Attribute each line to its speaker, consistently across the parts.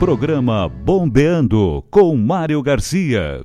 Speaker 1: Programa Bombeando com Mário Garcia.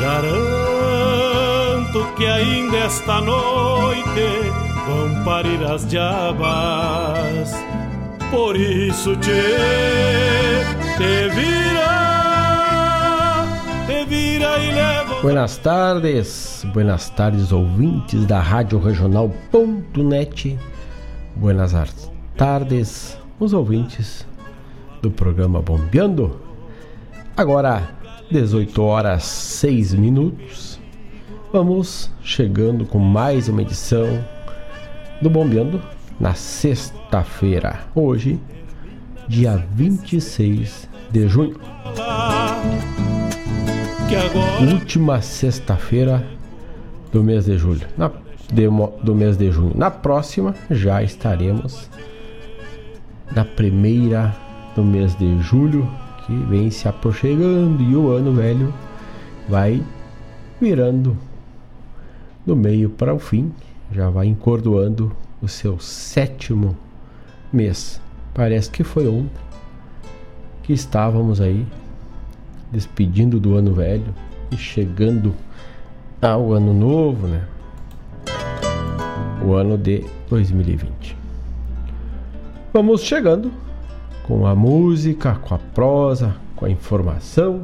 Speaker 2: Garanto que ainda esta noite vão parir as diabas. Por isso te, te vira, te vira e leva.
Speaker 3: Buenas tardes, buenas tardes ouvintes da Rádio Regional.net. Buenas tardes, os ouvintes do programa Bombeando. Agora 18 horas 6 minutos. Vamos chegando com mais uma edição do Bombeando na sexta-feira. Hoje, dia 26 de junho. Última sexta-feira do mês de julho. Na, de, do mês de junho. Na próxima já estaremos na primeira do mês de julho que vem se aproximando e o ano velho vai virando do meio para o fim, já vai encordoando o seu sétimo mês. Parece que foi ontem que estávamos aí despedindo do ano velho e chegando ao ano novo, né? O ano de 2020. Vamos chegando com a música, com a prosa, com a informação.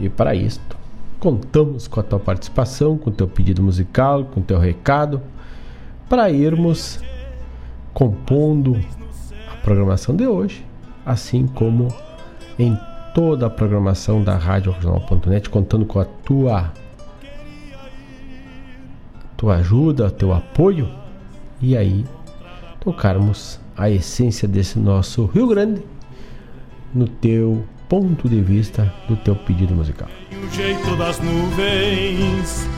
Speaker 3: E para isto, contamos com a tua participação, com o teu pedido musical, com o teu recado, para irmos compondo a programação de hoje, assim como em toda a programação da Rádio Regional.net, contando com a tua tua ajuda, teu apoio e aí tocarmos a essência desse nosso Rio Grande no teu ponto de vista do teu pedido musical.
Speaker 2: O jeito das nuvens.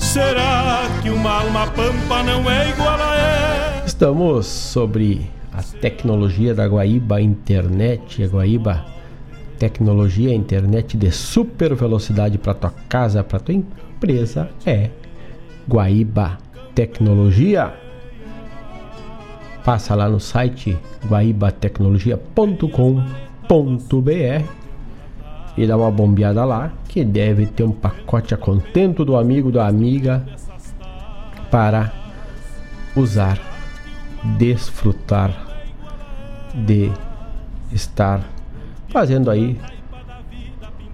Speaker 2: Será que uma alma pampa não é igual a ela?
Speaker 3: Estamos sobre a tecnologia da Guaíba Internet, a Guaíba Tecnologia Internet de super velocidade para tua casa, para tua empresa é Guaíba Tecnologia passa lá no site guaibatecnologia.com.br e dá uma bombeada lá, que deve ter um pacote a contento do amigo da amiga para usar, desfrutar de estar fazendo aí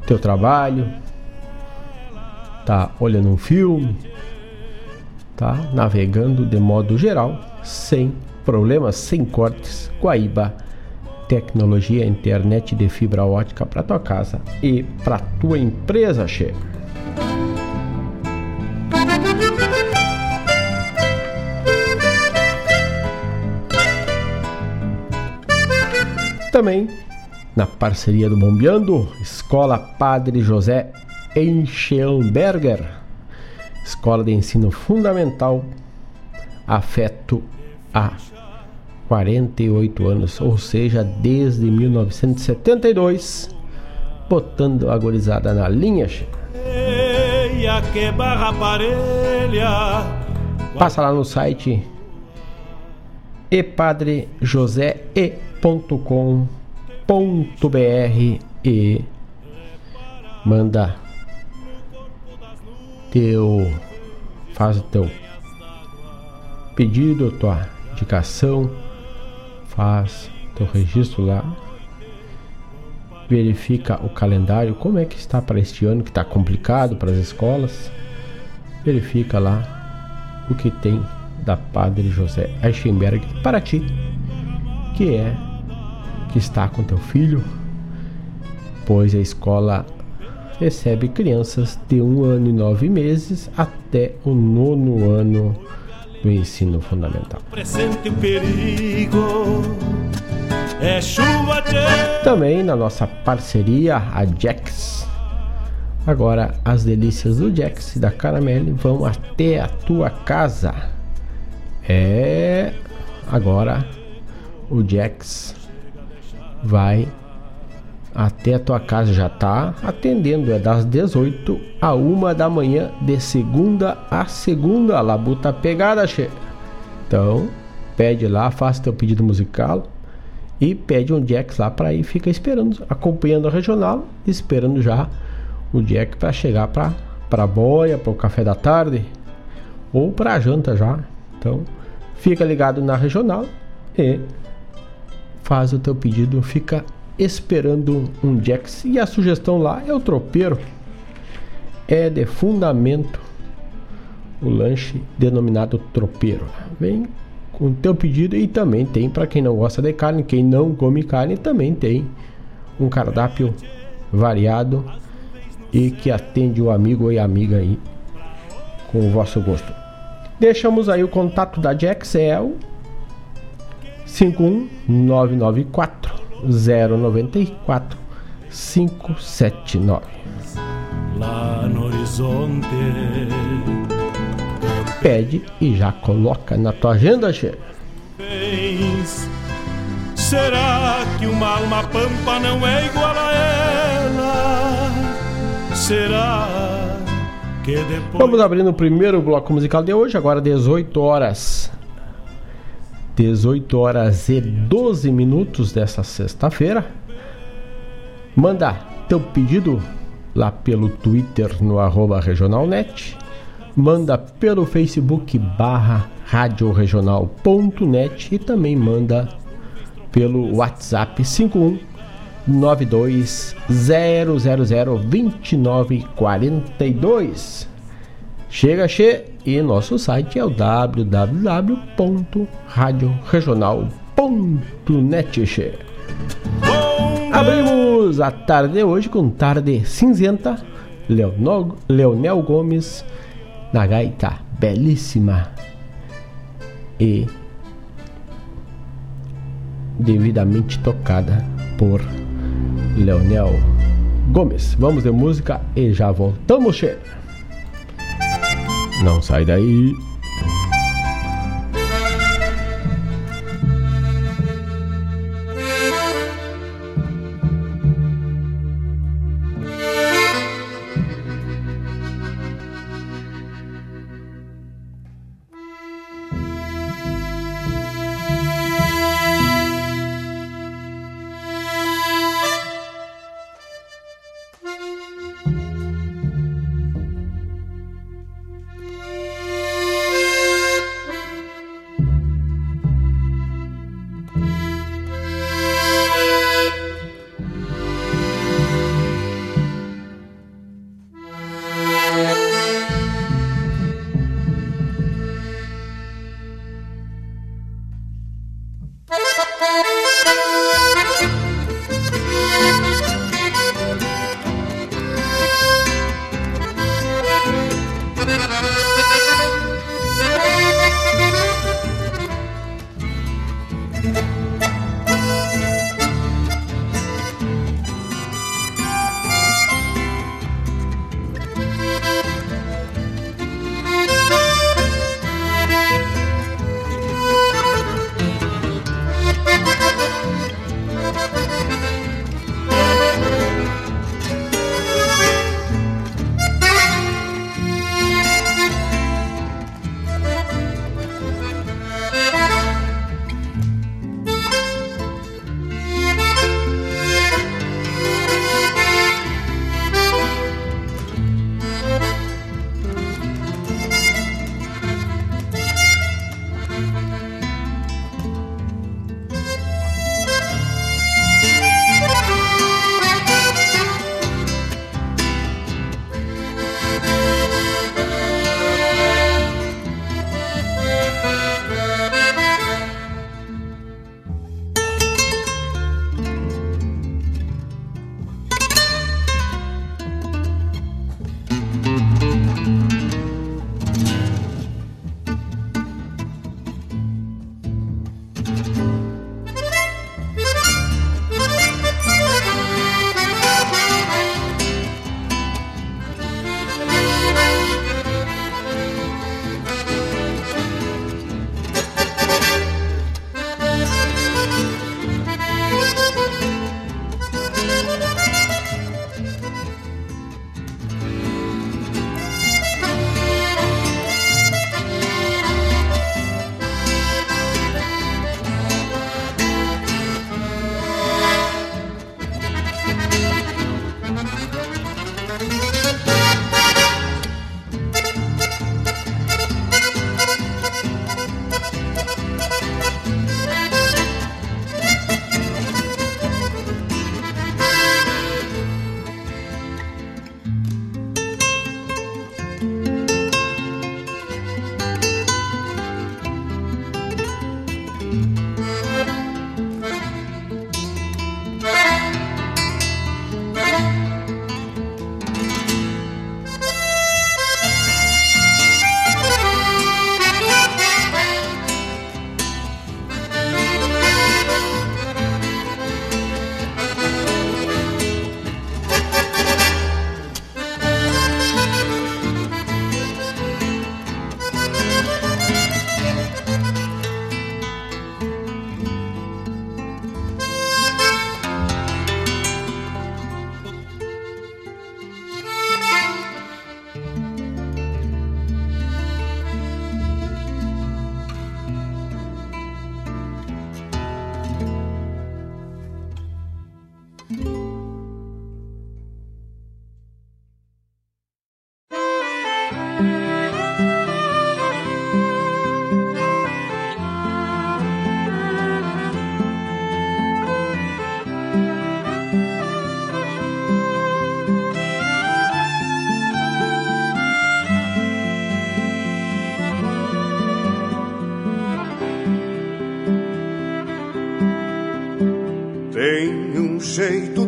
Speaker 3: teu trabalho, tá olhando um filme, tá navegando de modo geral, sem problemas sem cortes. Guaíba, tecnologia internet de fibra ótica para tua casa e para tua empresa, che. Também na parceria do Bombeando, Escola Padre José Enchelberger, Escola de Ensino Fundamental, Afeto a 48 anos, ou seja, desde 1972, botando a gorizada na linha. Passa lá no site epadrejosee.com.br e manda teu faz o teu pedido, tua indicação, faz teu registro lá, verifica o calendário, como é que está para este ano que está complicado para as escolas, verifica lá o que tem da Padre José Eichenberg para ti, que é que está com teu filho, pois a escola recebe crianças de um ano e nove meses até o nono ano do ensino fundamental. É. Também na nossa parceria, a Jax. Agora, as delícias do Jax e da Caramelle vão até a tua casa. É. Agora, o Jax vai até a tua casa já tá atendendo, é das 18 a 1 da manhã, de segunda a segunda. A labuta pegada, che. Então, pede lá, faça teu pedido musical e pede um Jack lá para ir, fica esperando, acompanhando a regional, esperando já o Jack para chegar para para boia, para o café da tarde ou para a janta já. Então, fica ligado na regional e faz o teu pedido, fica esperando um Jax. E a sugestão lá é o tropeiro. É de fundamento o lanche denominado tropeiro. Vem com o teu pedido e também tem para quem não gosta de carne, quem não come carne também tem um cardápio variado e que atende o amigo e amiga aí com o vosso gosto. Deixamos aí o contato da Jax é o 51994 094 579. Lá no horizonte. Pede e já coloca na tua agenda, che. Será que uma alma pampa não é igual a ela? Será que depois. Vamos abrindo o primeiro bloco musical de hoje, agora 18 horas 18 horas e 12 minutos dessa sexta-feira. Manda teu pedido lá pelo Twitter no regionalnet. Manda pelo Facebook barra radioregional.net e também manda pelo WhatsApp 51 92 000 2942. Chega, che e nosso site é o www.radioregional.net. Abrimos a tarde de hoje com Tarde Cinzenta, Leonel, Leonel Gomes na gaita belíssima e devidamente tocada por Leonel Gomes. Vamos de música e já voltamos, che. Não sai daí.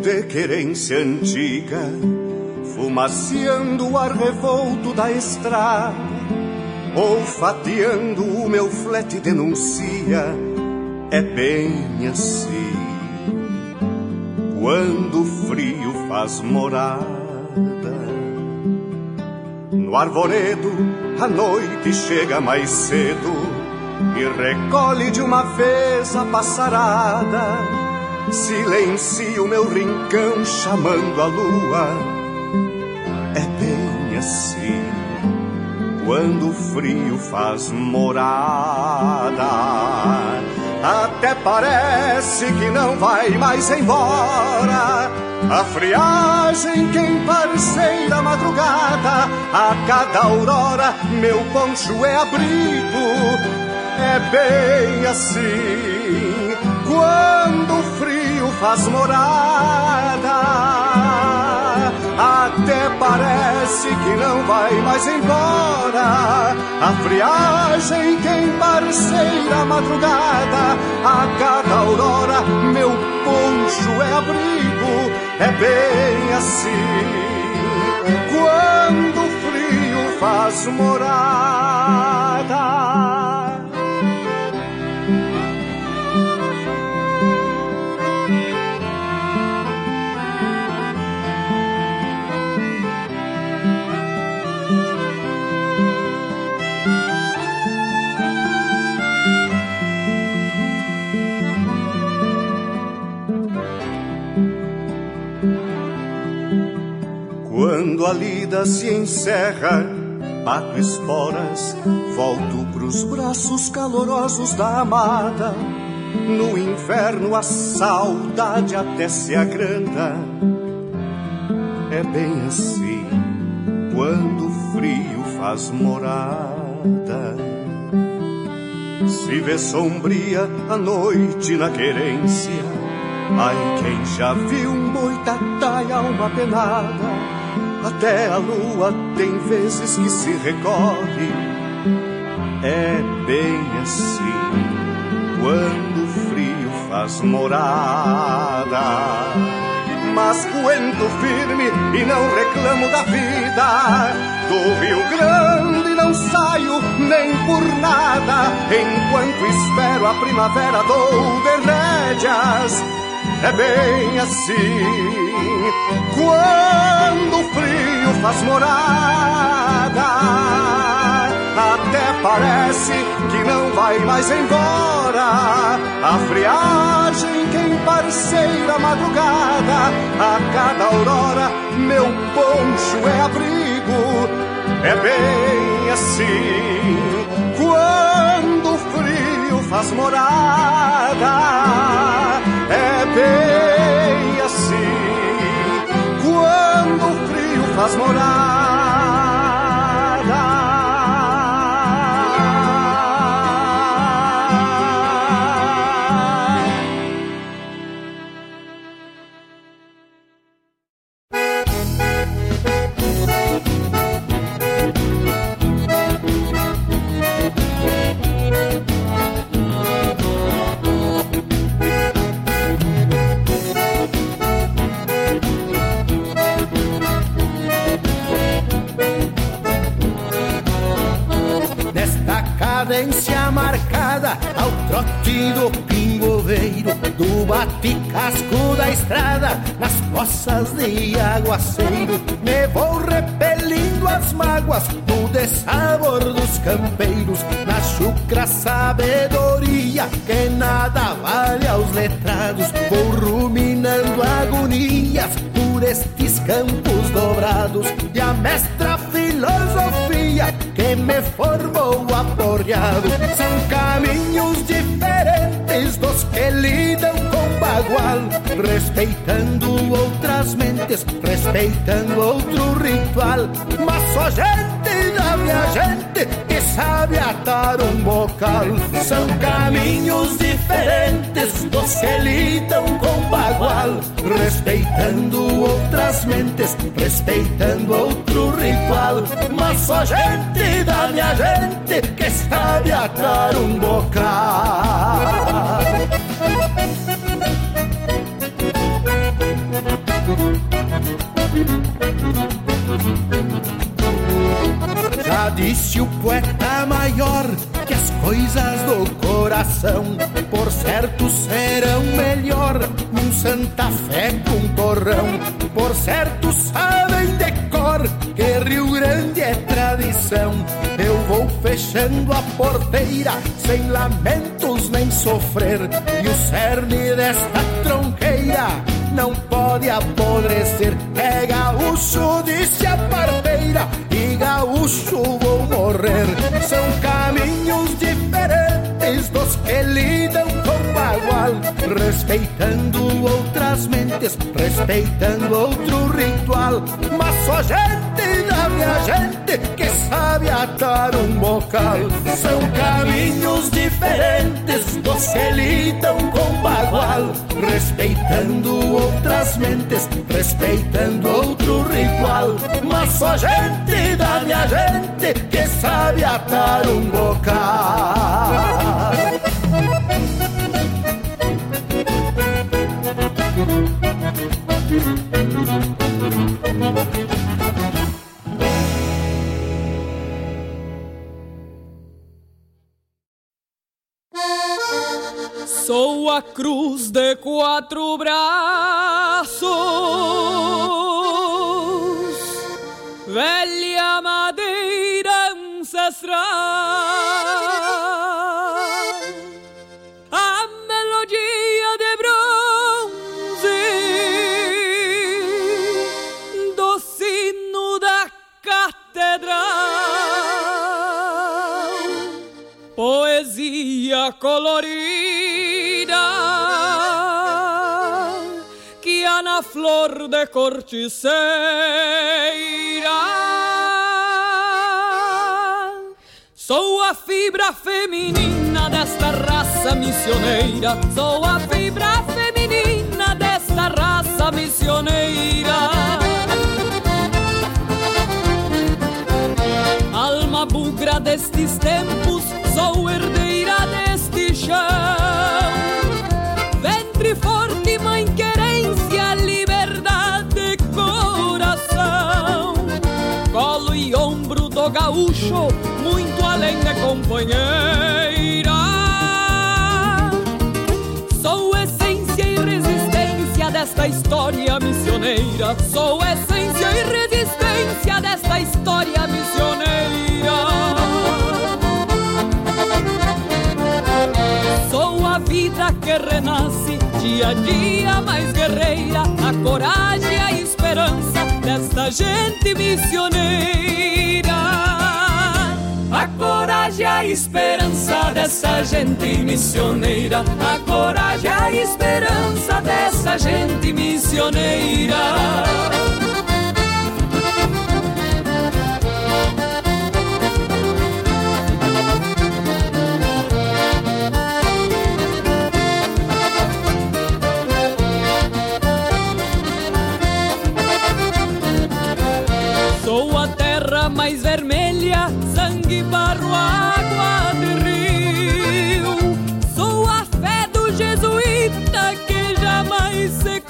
Speaker 4: De querência antiga, fumaciando o ar revolto da estrada, olfateando o meu flete denuncia, é bem assim. Quando o frio faz morada, no arvoredo a noite chega mais cedo e recolhe de uma vez a passarada. Silencio meu rincão chamando a lua. É bem assim quando o frio faz morada. Até parece que não vai mais embora. A friagem quem parceira madrugada. A cada aurora meu poncho é abrigo é bem assim quando o faz morada. Até parece que não vai mais embora. A friagem quem parceira a madrugada. A cada aurora meu poncho é abrigo. É bem assim quando o frio faz morada. A lida se encerra, bato esporas, volto pros braços calorosos da amada. No inferno a saudade até se agranda. É bem assim quando o frio faz morada. Se vê sombria a noite na querência. Ai, quem já viu boitatá e alma penada até a lua tem vezes que se recorre. É bem assim quando o frio faz morada. Mas aguento firme e não reclamo da vida. Do Rio Grande não saio nem por nada. Enquanto espero a primavera, dou de rédeas. É bem assim quando o frio faz morada. Até parece que não vai mais embora. A friagem quem parceira madrugada. A cada aurora meu poncho é abrigo. É bem assim quando o frio faz morada. É bem assim quando o frio faz morar.
Speaker 5: Respeitando outras mentes, respeitando outro ritual. Mas só gente da minha gente que sabe atar um bocal. São caminhos diferentes dos que lidam com bagual, respeitando outras mentes, respeitando outro ritual. Mas só gente da minha gente que sabe atar um bocal.
Speaker 4: Disse o poeta maior que as coisas do coração, por certo, serão melhor num Santa Fé com torrão. Por certo, sabem de cor que Rio Grande é tradição. Eu vou fechando a porteira sem lamentos nem sofrer, e o cerne desta mentes, respeitando outro ritual. Mas só gente da minha gente que sabe atar um bocal. São caminhos diferentes dos que lidam com bagual, respeitando outras mentes, respeitando outro ritual. Mas só gente da minha gente que sabe atar um
Speaker 6: Sou a fibra feminina desta raça missioneira. Sou a fibra feminina desta raça missioneira. alma bugra destes tempos, sou herdeira deste chão. Gaúcho, muito além de companheira. Sou essência e resistência desta história missioneira. Sou essência e resistência desta história missioneira. Sou a vida que renasce dia a dia mais guerreira, a coragem e a esperança desta gente missioneira. Coragem a esperança dessa gente missioneira. A coragem a esperança dessa gente missioneira. Mais vermelha, sangue, barro, água de rio. Sou a fé do jesuíta que jamais se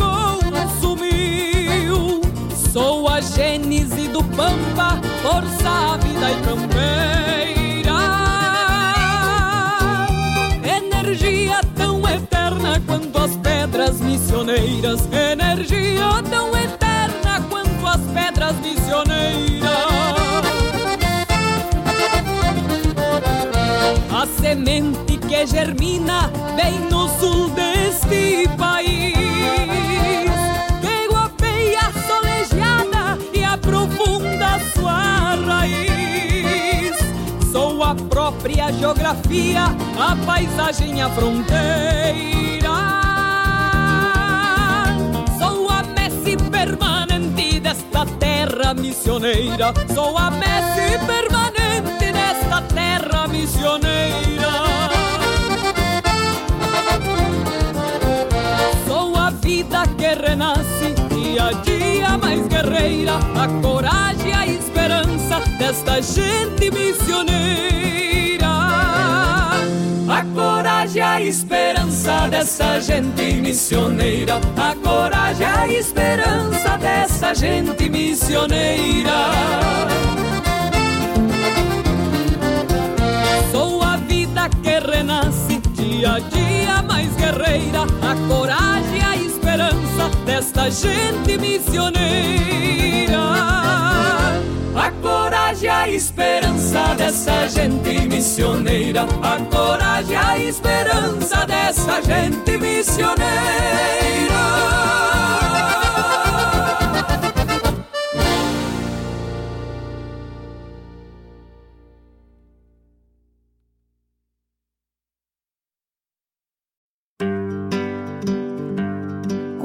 Speaker 6: consumiu. Sou a gênese do pampa, força, vida e campeira. Energia tão eterna quanto as pedras missioneiras. Energia tão eterna quanto as pedras missioneiras. A semente que germina bem no sul deste país. Que guapeia solegeada e aprofunda sua raiz. Sou a própria geografia, a paisagem, a fronteira. Sou a messe permanente desta terra missioneira. Sou a messe permanente guerreira, a coragem e a esperança desta gente missioneira. A coragem e a esperança dessa gente missioneira. A coragem e a esperança dessa gente missioneira. Sou a vida que renasce dia a dia mais guerreira, a coragem, a esperança desta gente missioneira. A coragem, a esperança dessa gente missioneira. A coragem, a esperança dessa gente missioneira.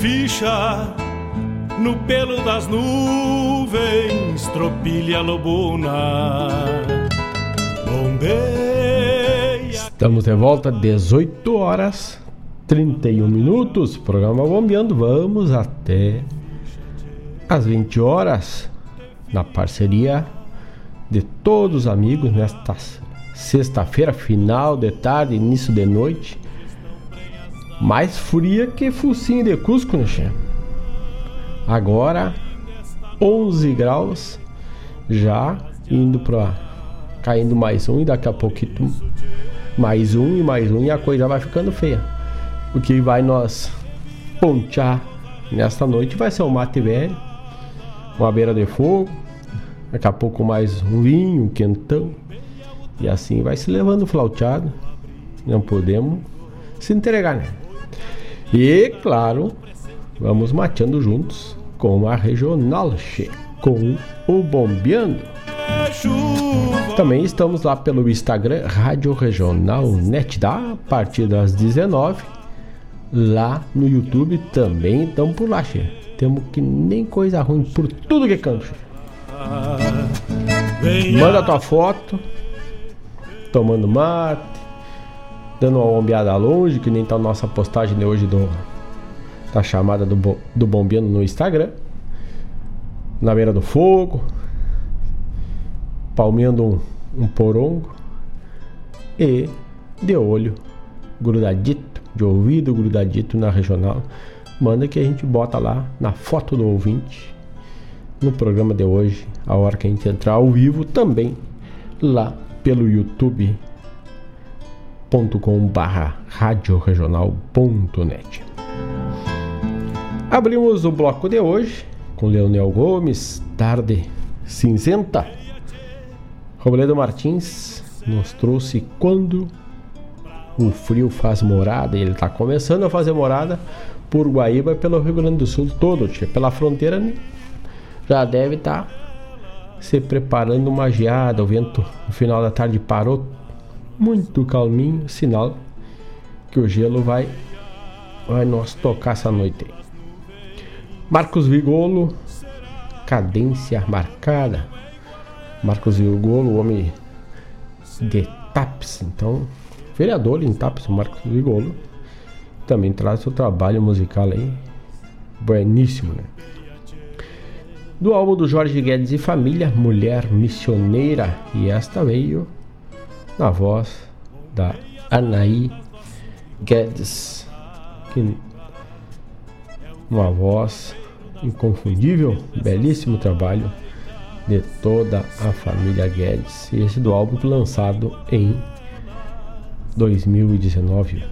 Speaker 2: ficha no pelo das nuvens, tropilha lobuna, bombeia.
Speaker 3: Estamos de volta, 18 horas 31 minutos, programa Bombeando. Vamos até às 20 horas, na parceria de todos os amigos, nesta sexta-feira, final de tarde, início de noite mais fria que focinho de Cusco, né, che? Agora 11 graus, já indo para caindo mais um e daqui a pouquinho mais um e mais um e a coisa vai ficando feia. O que vai nós pontear nesta noite vai ser um mate velho, uma beira de fogo, daqui a pouco mais um vinho, um quentão e assim vai se levando flauteado. Não podemos se entregar, né? E, claro, vamos mateando juntos com a Regional com o Bombeando. Também estamos lá pelo Instagram Rádio Regional Net da a partir das 19 lá no YouTube também estamos por lá, che. Temos que nem coisa ruim por tudo que canto. Manda tua foto tomando mate, dando uma bombeada longe, que nem tá a nossa postagem de hoje do, da chamada do, do bombeando no Instagram. Na beira do fogo. palmeando um, um porongo e de olho grudadito, de ouvido grudadito na regional. Manda que a gente bota lá na foto do ouvinte no programa de hoje, a hora que a gente entrar ao vivo também lá pelo youtube.com barra radioregional.net Abrimos o bloco de hoje com Leonel Gomes, Tarde Cinzenta. Robledo Martins nos trouxe quando o frio faz morada, ele está começando a fazer morada por Guaíba pelo Rio Grande do Sul todo, pela fronteira né? já deve estar tá se preparando uma geada. O vento no final da tarde parou muito calminho, sinal que o gelo vai vai nos tocar essa noite. Marcos Vigolo, cadência marcada. Marcos Vigolo, homem de TAPS, então vereador em TAPS, Marcos Vigolo, também traz seu trabalho musical aí, bueníssimo, né? do álbum do Jorge Guedes e Família, Mulher Missioneira, e esta veio na voz da Anaí Guedes, que uma voz inconfundível, belíssimo trabalho de toda a família Guedes, e esse do álbum lançado em 2019.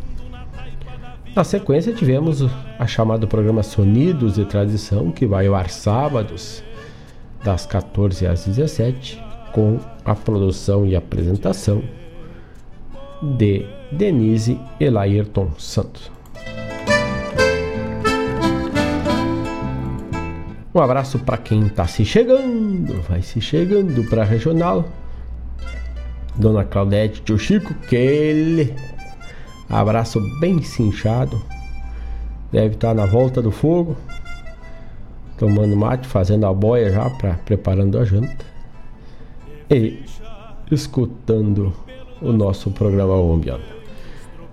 Speaker 3: Na sequência, tivemos a chamada programa Sonidos de Tradição, que vai ao ar sábados, das 14 às 17, com a produção e apresentação de Denise Elairton Santos. Um abraço para quem está se chegando, vai se chegando para a regional. Dona Claudete, tio Chico, aquele Abraço bem cinchado. Deve estar na volta do fogo. Tomando mate, fazendo a boia já, pra, preparando a janta. E escutando o nosso programa Bombeando.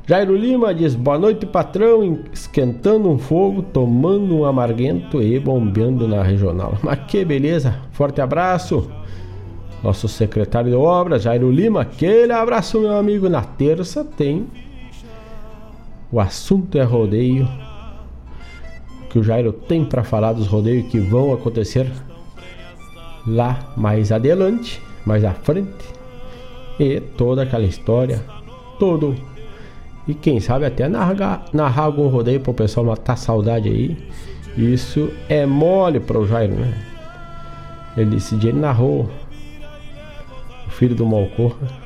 Speaker 3: Jairo Lima diz boa noite, patrão. Esquentando um fogo, tomando um amarguento e bombeando na regional. Mas que beleza! Forte abraço. Nosso secretário de obras, Jairo Lima. Aquele abraço, meu amigo. Na terça tem o assunto é rodeio. Que o Jairo tem para falar dos rodeios que vão acontecer lá mais adiante, mais à frente. E toda aquela história, todo. E quem sabe até narrar, narrar algum rodeio para o pessoal matar saudade aí. Isso é mole para o Jairo, né? Ele esse dia ele narrou o filho do Malcorra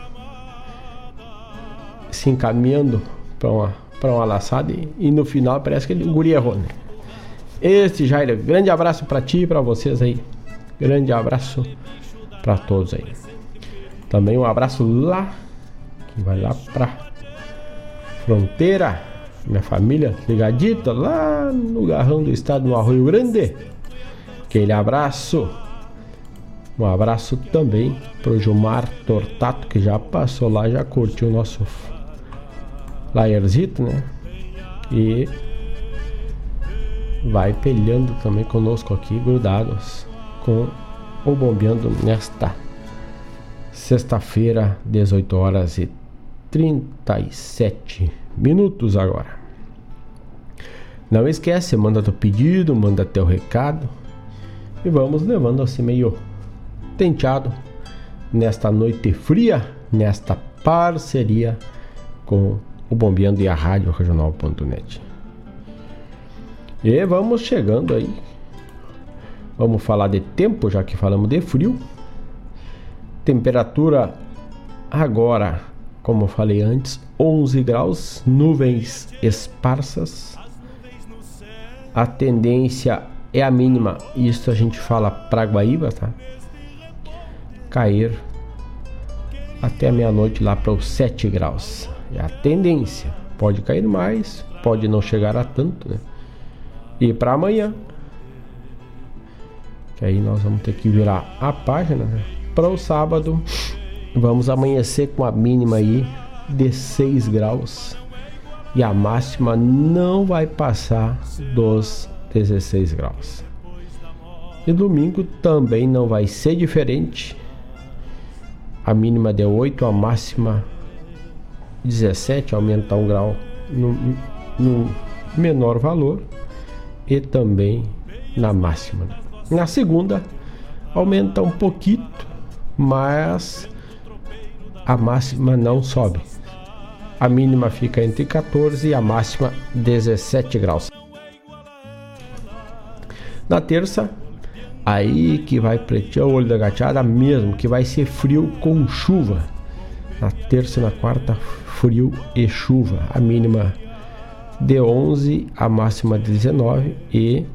Speaker 3: se encaminhando para uma para uma laçada e, e, no final parece que ele, o guri errou, né? Este Jair, grande abraço para ti e para vocês aí. Grande abraço para todos aí. Também um abraço lá, que vai lá pra fronteira. Minha família ligadita lá no garrão do estado no Arroio Grande. Aquele abraço. Um abraço também pro Gilmar Tortato, que já passou lá, já curtiu o nosso Laierzito, né? E vai pelhando também conosco aqui, grudados com o Bombeando nesta sexta-feira, 18 horas e 37 minutos agora. Não esquece, manda teu pedido, manda teu recado e vamos levando assim meio tenteado nesta noite fria, nesta parceria com o Bombeando e a Rádio Regional.net. E vamos chegando aí. Vamos falar de tempo, já que falamos de frio. Temperatura agora, como falei antes, 11 graus, nuvens esparsas. A tendência é a mínima, isso a gente fala para Guaíba, tá? Cair até meia-noite lá para os 7 graus. É a tendência. Pode cair mais, pode não chegar a tanto, né? E para amanhã, que aí nós vamos ter que virar a página, né? Para o sábado, vamos amanhecer com a mínima aí de 6 graus e a máxima não vai passar dos 16 graus. E domingo também não vai ser diferente. a mínima de 8, a máxima 17, aumentar um grau no, no menor valor e também na máxima. Na segunda, aumenta um pouquinho, mas a máxima não sobe. A mínima fica entre 14 e a máxima 17 graus. Na terça, Aí que vai pretear o olho da gateada mesmo, que vai ser frio com chuva. Na terça e na quarta, frio e chuva. A mínima de 11, a máxima de 19 e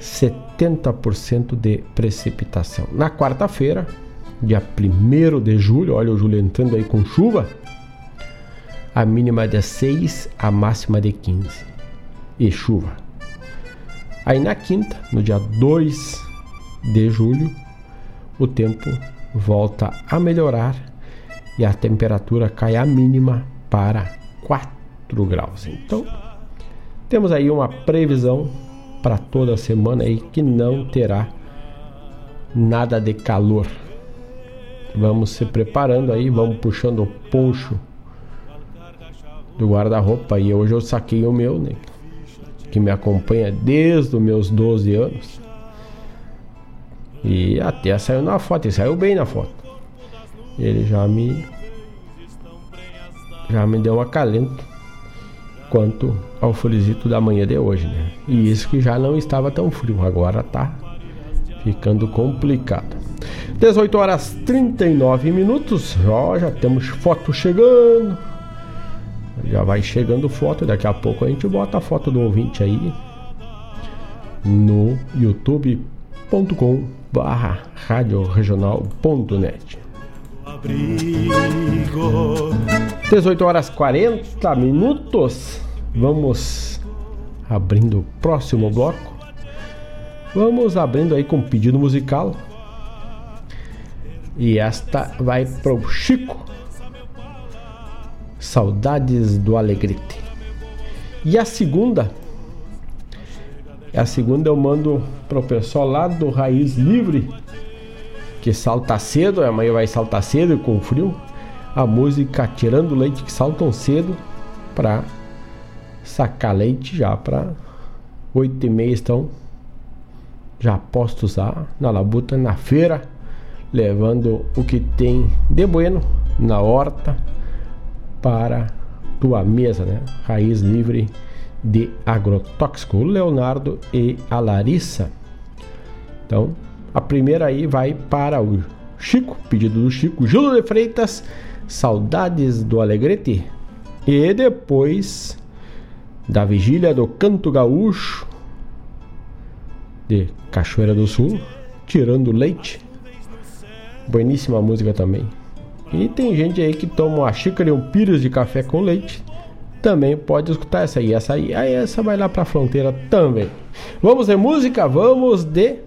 Speaker 3: 70% de precipitação. Na quarta-feira, dia 1 de julho, olha o julho entrando aí com chuva. A mínima de 6, a máxima de 15 e chuva. Aí na quinta, no dia 2 de julho, o tempo volta a melhorar e a temperatura cai a mínima para 4 graus. Então, temos aí uma previsão para toda a semana aí que não terá nada de calor. Vamos se preparando aí, vamos puxando o poncho do guarda-roupa e hoje eu saquei o meu, né? que me acompanha desde os meus 12 anos. E até saiu na foto, ele saiu bem na foto. Ele já me já me deu um acalento quanto ao frisito da manhã de hoje, né? E isso que já não estava tão frio, agora tá ficando complicado. 18 horas 39 minutos, ó, já temos foto chegando. Já vai chegando foto, daqui a pouco a gente bota a foto do ouvinte aí no youtube.com barra radioregional.net 18 horas 40 minutos. Vamos abrindo o próximo bloco. Vamos abrindo aí com pedido musical. E esta vai pro Chico. Saudades do Alegrete. E a segunda, a segunda eu mando pro pessoal lá do Raiz Livre, que salta cedo, amanhã vai saltar cedo com frio. A música Tirando Leite que saltam cedo para sacar leite já para oito e meia estão já postos lá na labuta, na feira, levando o que tem de bueno na horta para tua mesa, né? Raiz livre de agrotóxico, o Leonardo e a Larissa. Então, a primeira aí vai para o Chico, pedido do Chico, Júlio de Freitas, Saudades do Alegrete. E depois da vigília do Canto Gaúcho de Cachoeira do Sul, Tirando Leite. Bueníssima música também. E tem gente aí que toma uma xícara e um pires de café com leite. Também pode escutar essa aí. Essa aí, aí essa vai lá pra fronteira também. Vamos de música? Vamos de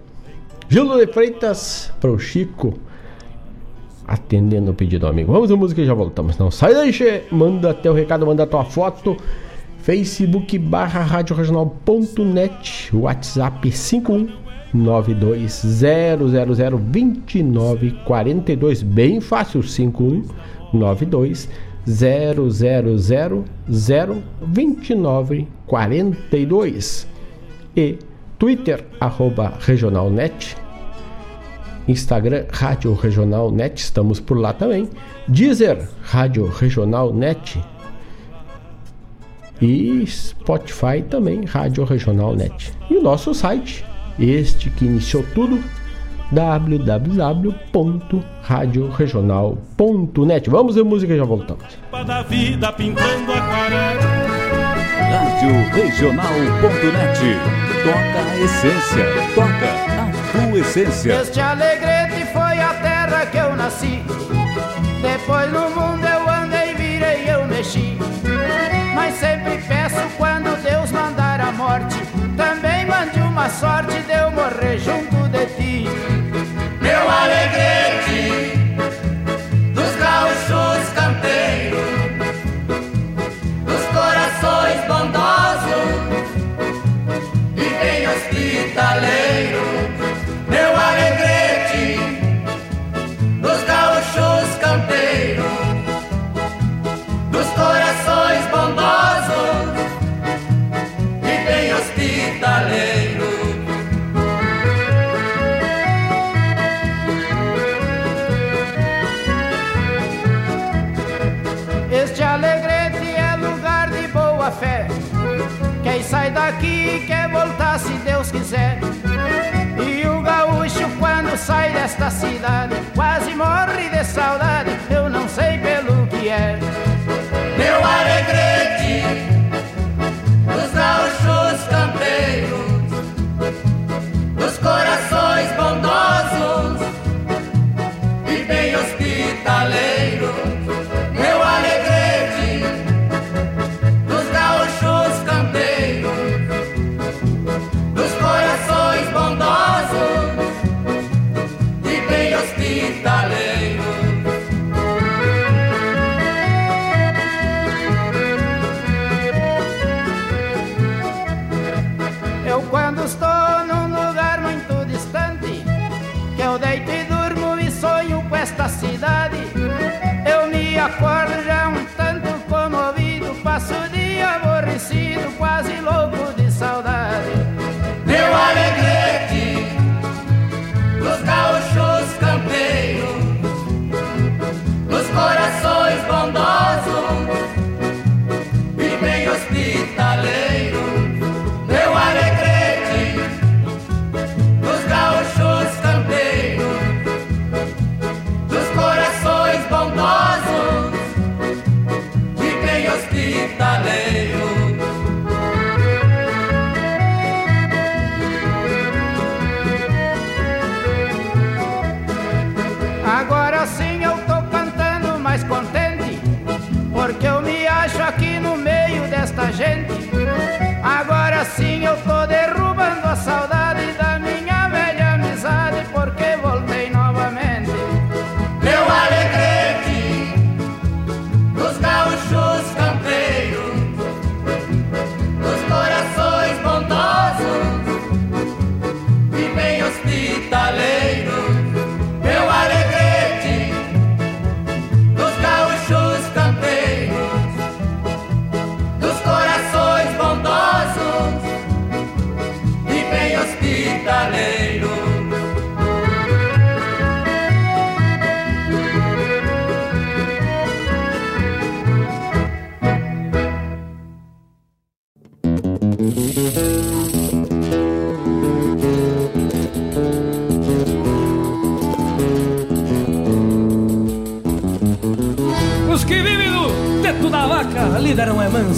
Speaker 3: Gildo de Freitas pro Chico. Atendendo o pedido, amigo. Vamos de música e já voltamos. Não sai daí, che. Manda teu recado, manda tua foto. Facebook barra Rádio Regional.net WhatsApp 51 920002942, bem fácil, 5192 0002942 e Twitter arroba regionalnet Instagram Rádio Regional Net, estamos por lá também. Deezer Rádio Regional Net e Spotify também Rádio Regional Net. E o nosso site este que iniciou tudo, www.radioregional.net. Vamos ver música e já voltamos.
Speaker 1: Rádio Regional.net Toca a essência, toca a tua essência.
Speaker 7: Este alegrete foi a terra que eu nasci. Depois no mundo eu andei, virei, eu mexi. Mas sempre peço quando Deus mandar a morte também mande uma sorte de eu morrer junto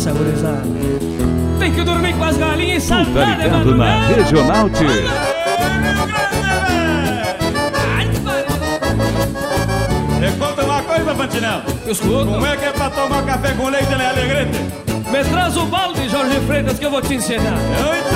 Speaker 6: mansa, gurizada. Tem que dormir com as galinhas e
Speaker 1: Tá
Speaker 6: saltar de
Speaker 1: ligado na. Regional T.
Speaker 8: Me conta uma coisa, Fantinel.
Speaker 6: Escuta.
Speaker 8: Como é que é pra tomar café com leite na alegrete?
Speaker 6: Me traz o balde, Jorge Freitas, que eu vou te ensinar.
Speaker 8: Muito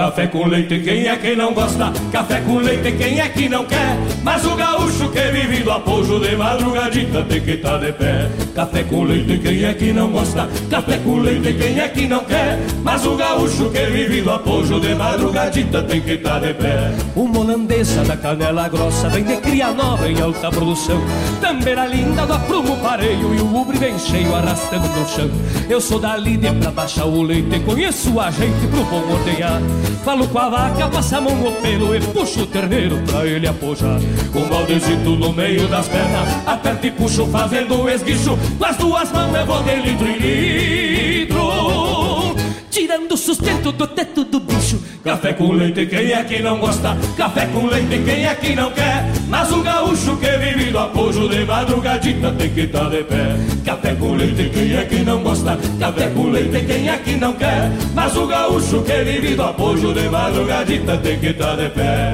Speaker 9: Café com leite, quem é que não gosta? Café com leite, quem é que não quer? Mas o gaúcho que vive do apojo de madrugadita tem que estar de pé. Café com leite, quem é que não gosta? Café com leite, quem é que não quer? Mas o gaúcho que vive do apojo de madrugadita tem que estar de pé.
Speaker 6: Uma holandesa da canela grossa vem de cria nova em alta produção. Tambeira linda do aprumo pareio e o ubre bem cheio arrastando no chão. Eu sou da líder pra baixar o leite, conheço a gente pro bom ordenhar. Falo com a vaca, passa a mão no pelo e puxo o terneiro pra ele apojar.
Speaker 9: Com um baldezito no meio das pernas, aperto e puxo fazendo esguicho. Com as duas mãos eu vou de litro em litro.
Speaker 6: Tirando o sustento do teto do bicho.
Speaker 9: Café com leite, quem é que não gosta? Café com leite, quem é que não quer? Mas o gaúcho que vive do apojo de madrugadita tem que estar de pé. Café com leite, quem é que não gosta? Café com leite, quem é que não quer? Mas o gaúcho que vive do apojo de madrugadita tem que estar de pé.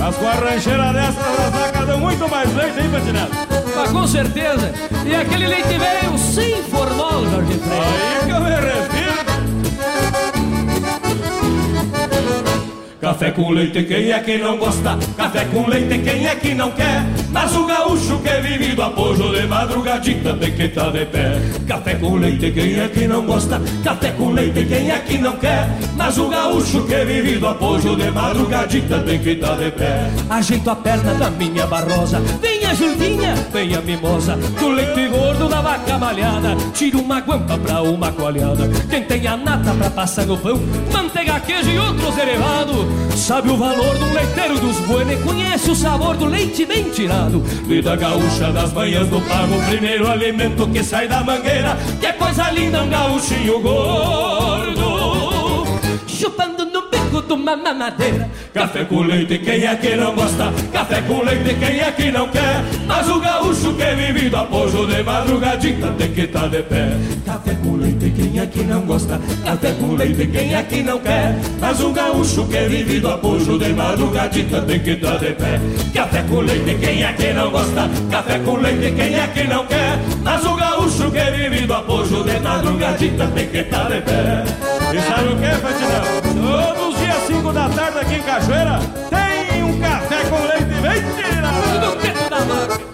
Speaker 8: As vacas dão muito mais leite, hein, Fantinel?
Speaker 6: Ah, com certeza. E aquele leite velho sem formol, Jorge Freitas.
Speaker 8: Aí que eu me refiro.
Speaker 9: Café com leite, quem é que não gosta? Café com leite, quem é que não quer? Mas o gaúcho que vive do apojo de madrugadita tem que estar de pé. Café com leite, quem é que não gosta? Café com leite, quem é que não quer? Mas o gaúcho que vive do apojo de madrugadita tem que estar de pé.
Speaker 6: Ajeito a perna da minha barrosa. Vem a Julinha, vem a mimosa. Do leite gordo da vaca malhada. Tira uma guampa pra uma coalhada. Quem tem a nata pra passar no pão. Manteiga, queijo e outros derivados. Sabe o valor do leiteiro dos buenos conhece o sabor do leite bem tirado.
Speaker 9: Vida gaúcha das manhãs do pago, primeiro alimento que sai da mangueira. Que coisa linda, um gaúchinho gordo. De uma mamadeira. Café com leite, quem é que não gosta? Café com leite, quem é que não quer? Mas o gaúcho que vive do apoio de madrugadita tem que estar tá de pé. Café com leite, quem é que não gosta? Café com leite, quem é que não quer? Mas o gaúcho que vive do apoio de madrugadita tem que estar tá de pé. Café com leite, quem é que não gosta? Café com leite, quem é que não quer? Mas o gaúcho que vive do apoio de madrugadita tem que estar tá de pé.
Speaker 8: E sabe o que, Fatinão? Aqui em Cachoeira tem um café com leite mentira!
Speaker 9: Do que da vaca!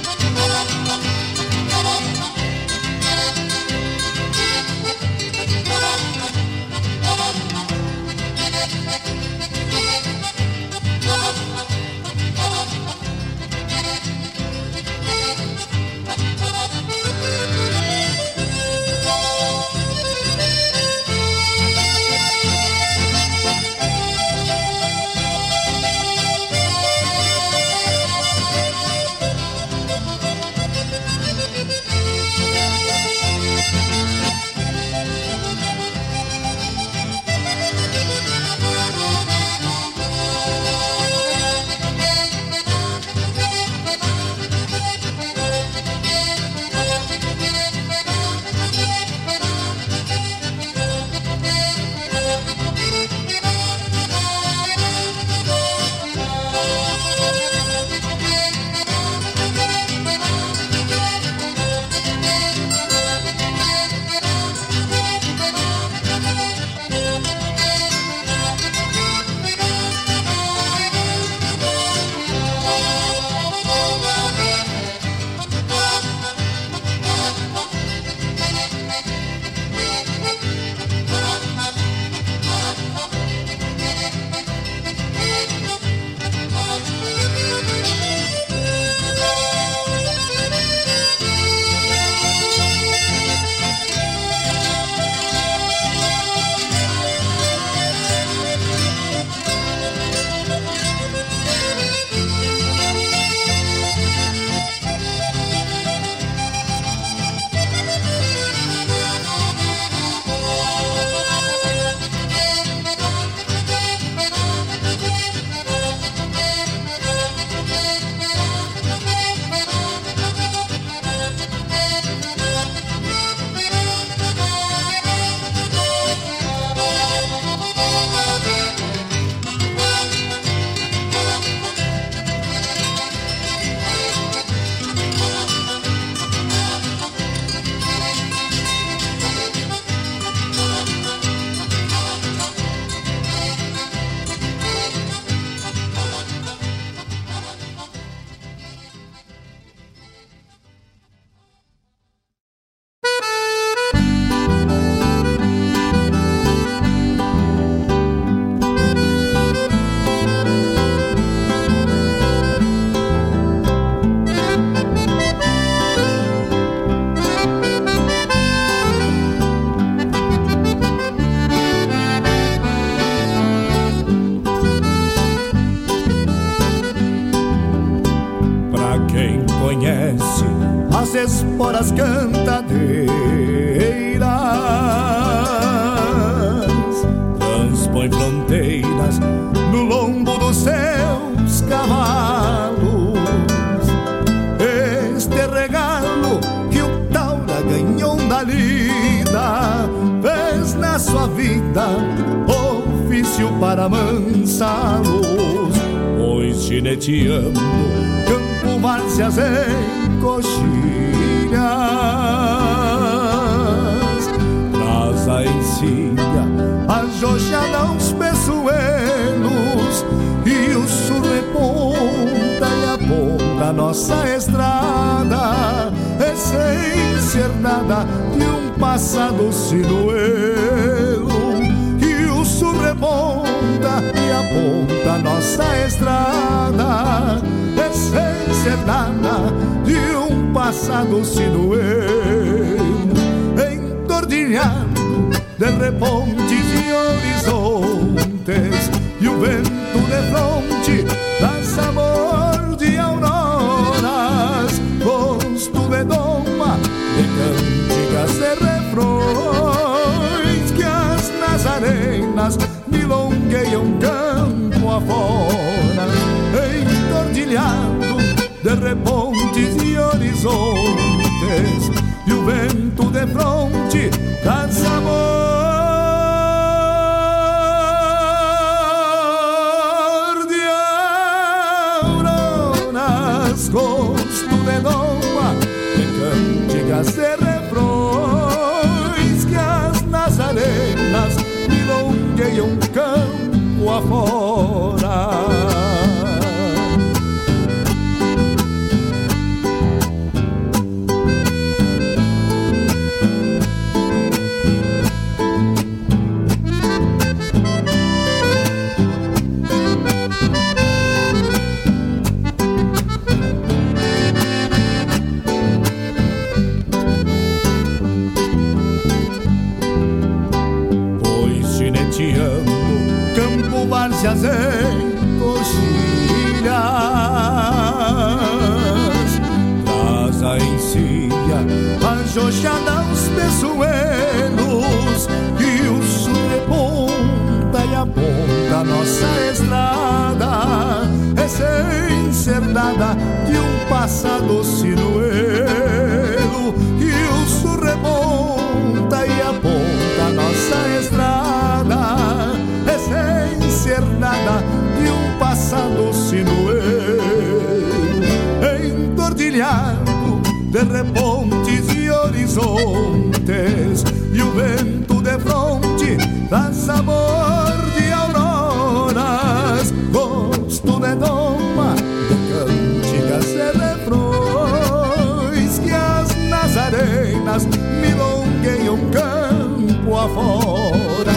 Speaker 10: horizontes E o vento de fronte dá sabor de auroras. Gosto de doma, de cantigas e refrões Que as nazarenas milongueiam campo afora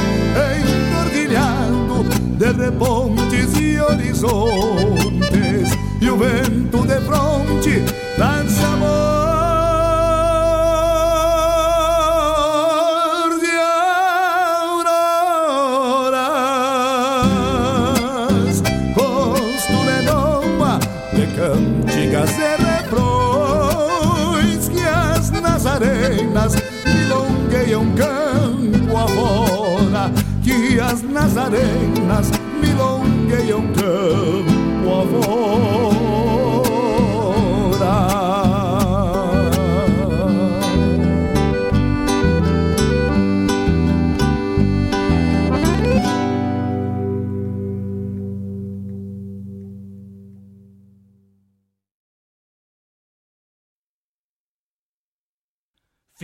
Speaker 10: Entordilhado de repontes e horizontes as nazarenas milongueiam campo afora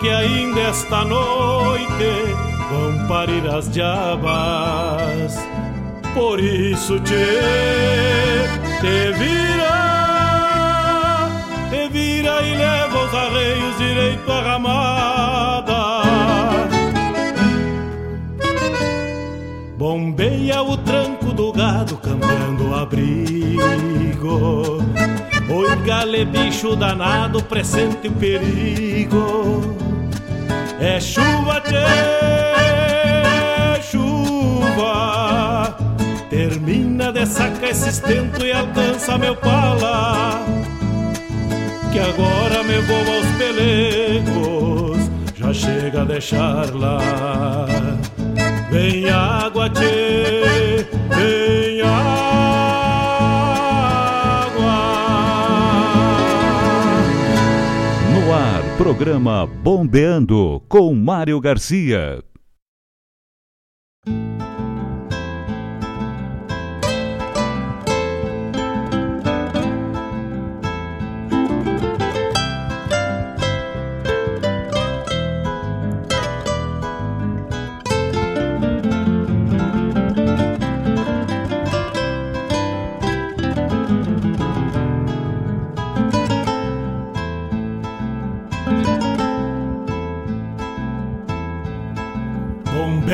Speaker 2: que ainda esta noite vão parir as diabas. Por isso te, te vira, te vira e leva os arreios direito à ramada. Bombeia o tranco do gado cambiando o abrigo. Oi, gale, bicho danado, presente o perigo. É chuva, tchê, chuva. Termina de sacar esse estento e alcança meu pala. Que agora me vou aos pelegos, já chega a deixar lá. Vem água, tchê,
Speaker 1: programa Bombeando com Mário Garcia.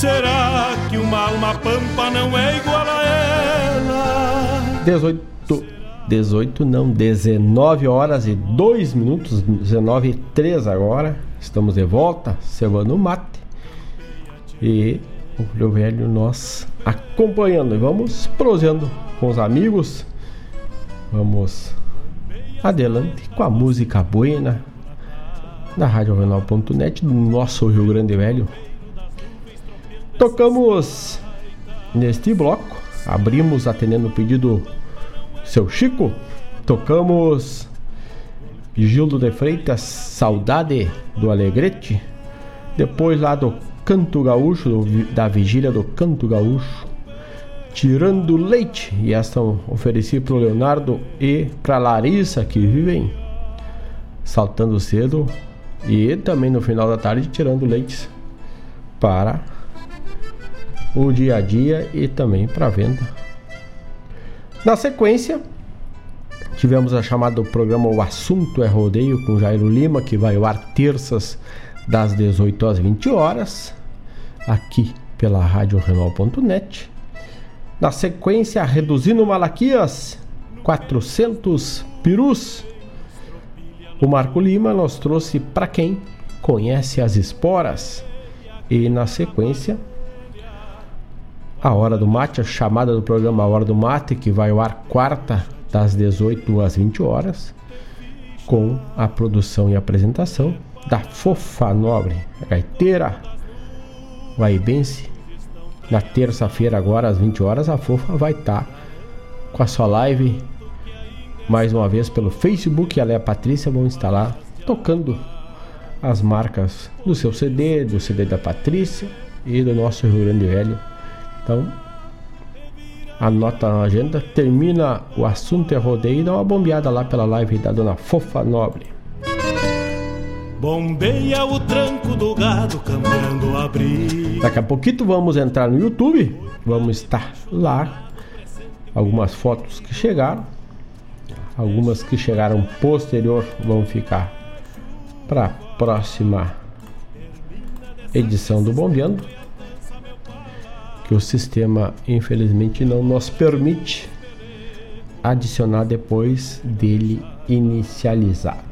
Speaker 2: Será que uma alma pampa não é igual a ela?
Speaker 3: 18, 18 não, 19 horas e 2 minutos, 19 e 3 agora. Estamos de volta, cevando o mate. E o Rio Velho nós acompanhando. E vamos prosseando com os amigos. Vamos adelante com a música buena da Rádio Renal.net do nosso Rio Grande Velho. Tocamos neste bloco, abrimos atendendo o pedido seu Chico, tocamos Gildo de Freitas, Saudade do Alegrete. Depois lá do Canto Gaúcho, da vigília do Canto Gaúcho. Tirando Leite. E esta ofereci para o Leonardo e para Larissa, que vivem saltando cedo. E também no final da tarde, tirando leite para o dia a dia e também para venda. Na sequência, tivemos a chamada do programa O Assunto é Rodeio com Jairo Lima, que vai ao ar terças das 18 às 20 horas, aqui pela radiorenal.net. Na sequência, Reduzindo Malaquias, 400 perus. O Marco Lima nos trouxe para quem conhece as esporas. E na sequência, a Hora do Mate, a chamada do programa A Hora do Mate, que vai ao ar quarta, das 18 às 20 horas, com a produção e apresentação da Fofa Nobre, a gaiteira guaibense. Na terça-feira, agora às 20 horas, a Fofa vai estar tá com a sua live mais uma vez pelo Facebook. Ela e a Patrícia vão lá tocando as marcas do seu CD, do CD da Patrícia e do nosso Rio Grande Velho. Então, anota na agenda, termina o assunto é rodeio e dá uma bombeada lá pela live da dona Fofa Nobre.
Speaker 2: Bombeia o tranco do gado cambiando a brisa.
Speaker 3: Daqui a pouquinho vamos entrar no YouTube, vamos estar lá. Algumas fotos que chegaram, algumas que chegaram posterior vão ficar para próxima edição do Bombeando, que o sistema infelizmente não nos permite adicionar depois dele inicializado.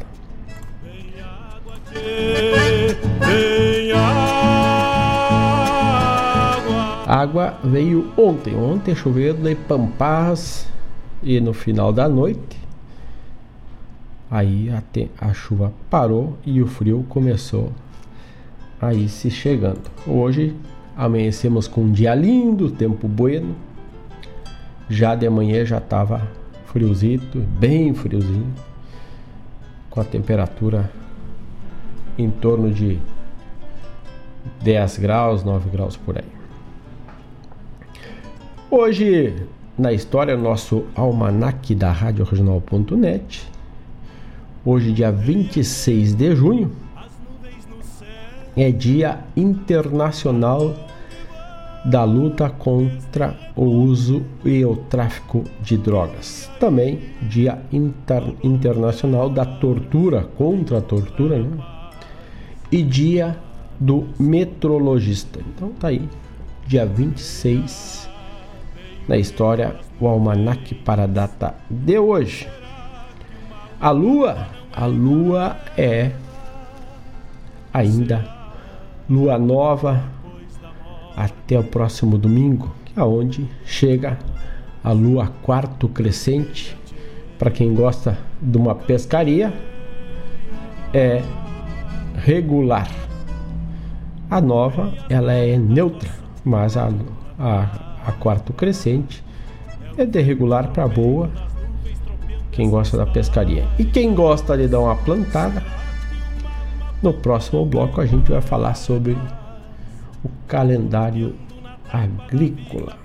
Speaker 3: água veio ontem, ontem choveu de Pampas e no final da noite Aí a, te, a chuva parou e o frio começou a ir se chegando. Hoje amanhecemos com um dia lindo, tempo bueno. Já de manhã já estava friozito, bem friozinho, com a temperatura em torno de 10 graus, 9 graus por aí. Hoje, na história, nosso almanaque da Rádio Regional.net Hoje, dia 26 de junho, é Dia Internacional da Luta contra o Uso e o Tráfico de Drogas. Também Dia Inter Internacional da Tortura, contra a tortura, né? E Dia do Metrologista. Então tá aí, dia 26 na história, o almanac para a data de hoje. A Lua a lua é ainda lua nova até o próximo domingo, que é chega a lua quarto crescente. Para quem gosta de uma pescaria, é regular. A nova ela é neutra, mas a, a, a quarto crescente é de regular para boa quem gosta da pescaria. E quem gosta de dar uma plantada, no próximo bloco a gente vai falar sobre o calendário agrícola.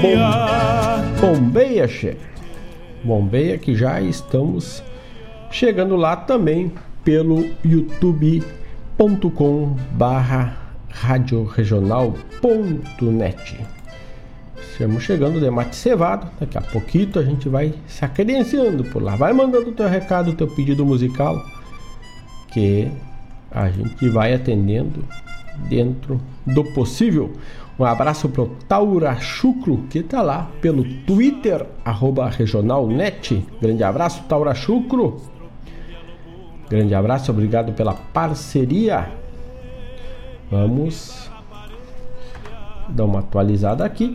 Speaker 3: bombeia, bombeia, che. Bombeia que já estamos chegando lá também pelo youtube.com barra radioregional.net. Estamos chegando de mate cevado, daqui a pouquinho a gente vai se acredenciando por lá. Vai mandando o teu recado, o teu pedido musical, que a gente vai atendendo dentro do possível. Um abraço pro Taura Chucro, que tá lá pelo Twitter, regionalnet. Grande abraço, Taura Chucro. Grande abraço, obrigado pela parceria. Vamos dar uma atualizada aqui.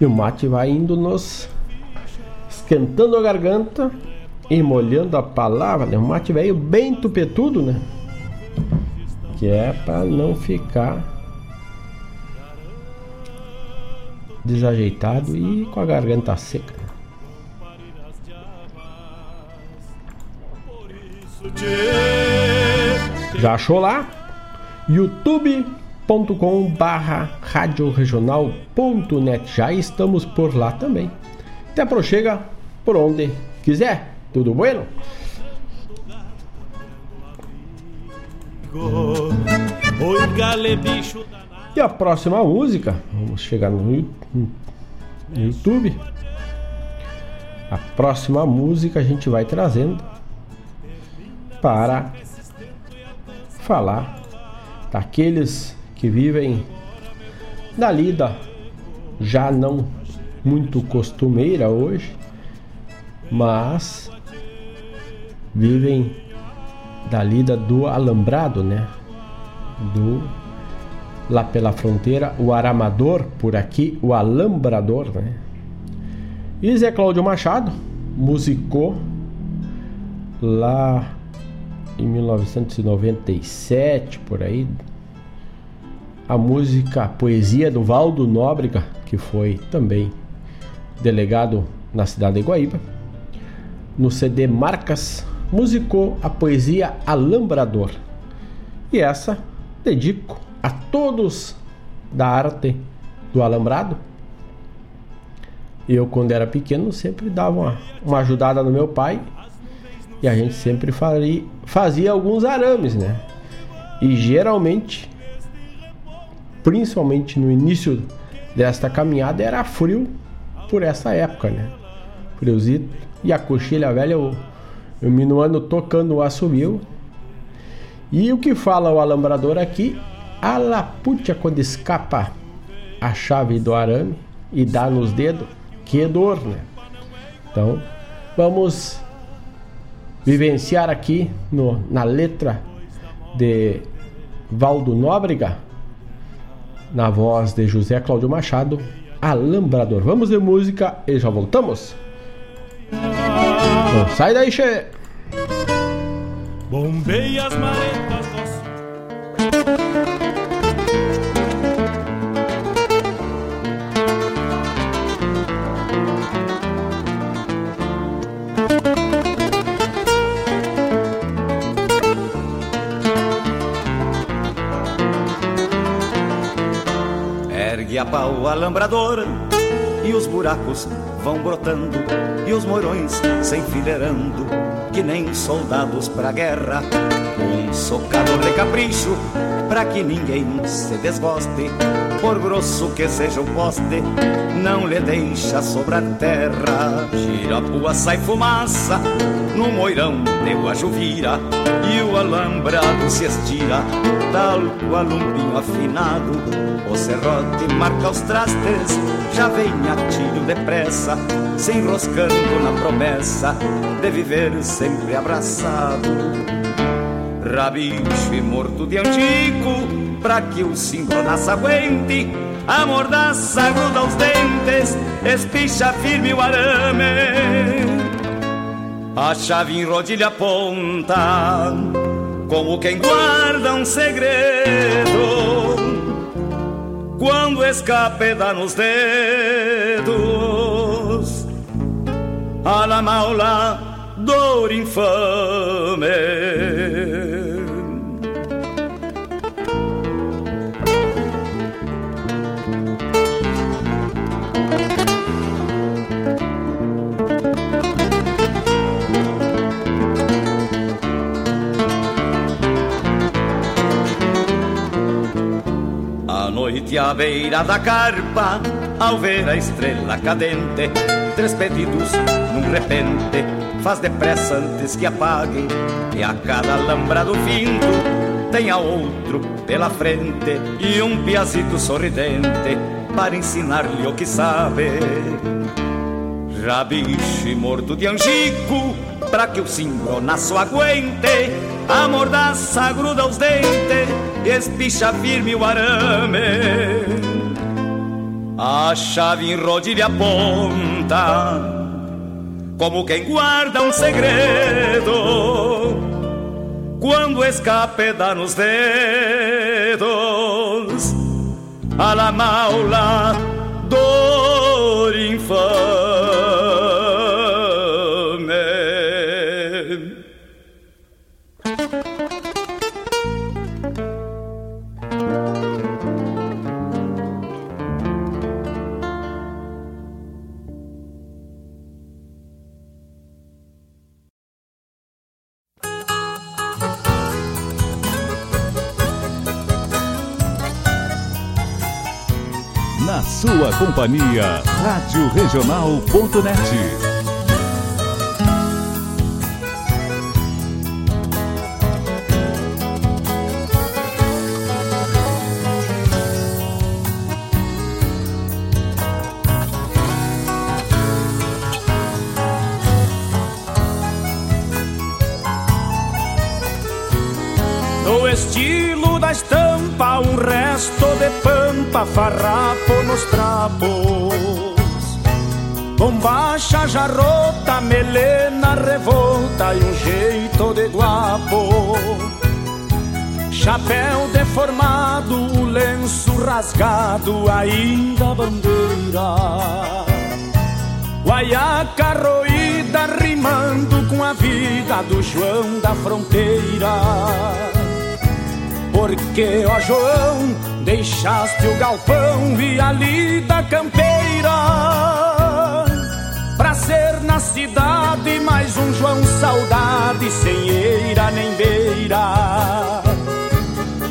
Speaker 3: E o mate vai indo nos esquentando a garganta e molhando a palavra, né? Um mate velho bem tupetudo, né? Que é para não ficar desajeitado e com a garganta seca. Já achou lá? YouTube youtube.com barra radioregional.net Já estamos por lá também. Até prochega por onde quiser. Tudo bueno? E a próxima música, vamos chegar no YouTube. A próxima música a gente vai trazendo para falar daqueles que vivem da lida já não muito costumeira hoje, mas vivem da lida do alambrado, né? Do lá pela fronteira, o aramador, por aqui o alambrador, né? E Zé Cláudio Machado musicou lá em 1997, por aí, a música a Poesia do Valdo Nóbrega, que foi também delegado na cidade de Guaíba. No CD Marcas, musicou a poesia Alambrador. E essa dedico a todos da arte do alambrado. Eu, quando era pequeno, sempre dava uma, uma ajudada no meu pai e a gente sempre faria, fazia alguns arames, né? E geralmente, principalmente no início desta caminhada, era frio por essa época, né? Friozito. E a coxilha velha, eu, eu minuano tocando o assobio. E o que fala o alambrador aqui, a laputia quando escapa a chave do arame e dá nos dedos, que dor, né? Então, vamos vivenciar aqui no, na letra de Valdo Nóbrega, na voz de José Cláudio Machado, Alambrador. Vamos de música e já voltamos. Bom, sai daí, che!
Speaker 2: Bombei as maretas
Speaker 11: a pau alambrador e os buracos vão brotando e os morões se enfileirando que nem soldados pra guerra. Socador de capricho pra que ninguém se desgoste, por grosso que seja o poste, não lhe deixa sobrar terra. Gira pua, sai fumaça no moirão de Guajuvira e o alambrado se estira, tal qual um pinho afinado. O serrote marca os trastes, já vem a tiro depressa, se enroscando na promessa de viver sempre abraçado. Rabicho e morto de antigo, pra que o cimbronaço aguente, a mordaça gruda os dentes, espicha firme o arame. A chave enrodilha a ponta, como quem guarda um segredo. Quando escape dá nos dedos, a la maula, dor infame. Noite à beira da carpa, ao ver a estrela cadente, três pedidos num repente, faz depressa antes que apague, e a cada lambrado finto tem a outro pela frente, e um piazito sorridente para ensinar-lhe o que sabe. Rabiche morto de angico, pra que o cimbronaço aguente, a mordaça gruda os dentes espicha firme o arame. A chave enrodilha a ponta, como quem guarda um segredo. Quando o escape dá nos dedos, a la maula do
Speaker 1: Na sua companhia, Rádio Regional.net.
Speaker 12: Estilo da estampa, um resto de pampa, farrapo nos trapos. Bombacha já rota, melena revolta e um jeito de guapo. Chapéu deformado, lenço rasgado, ainda bandeira. Guaiaca roída rimando com a vida do João da fronteira. Porque, ó João, deixaste o galpão e a lida campeira. Pra ser na cidade mais um João saudade Sem eira nem beira.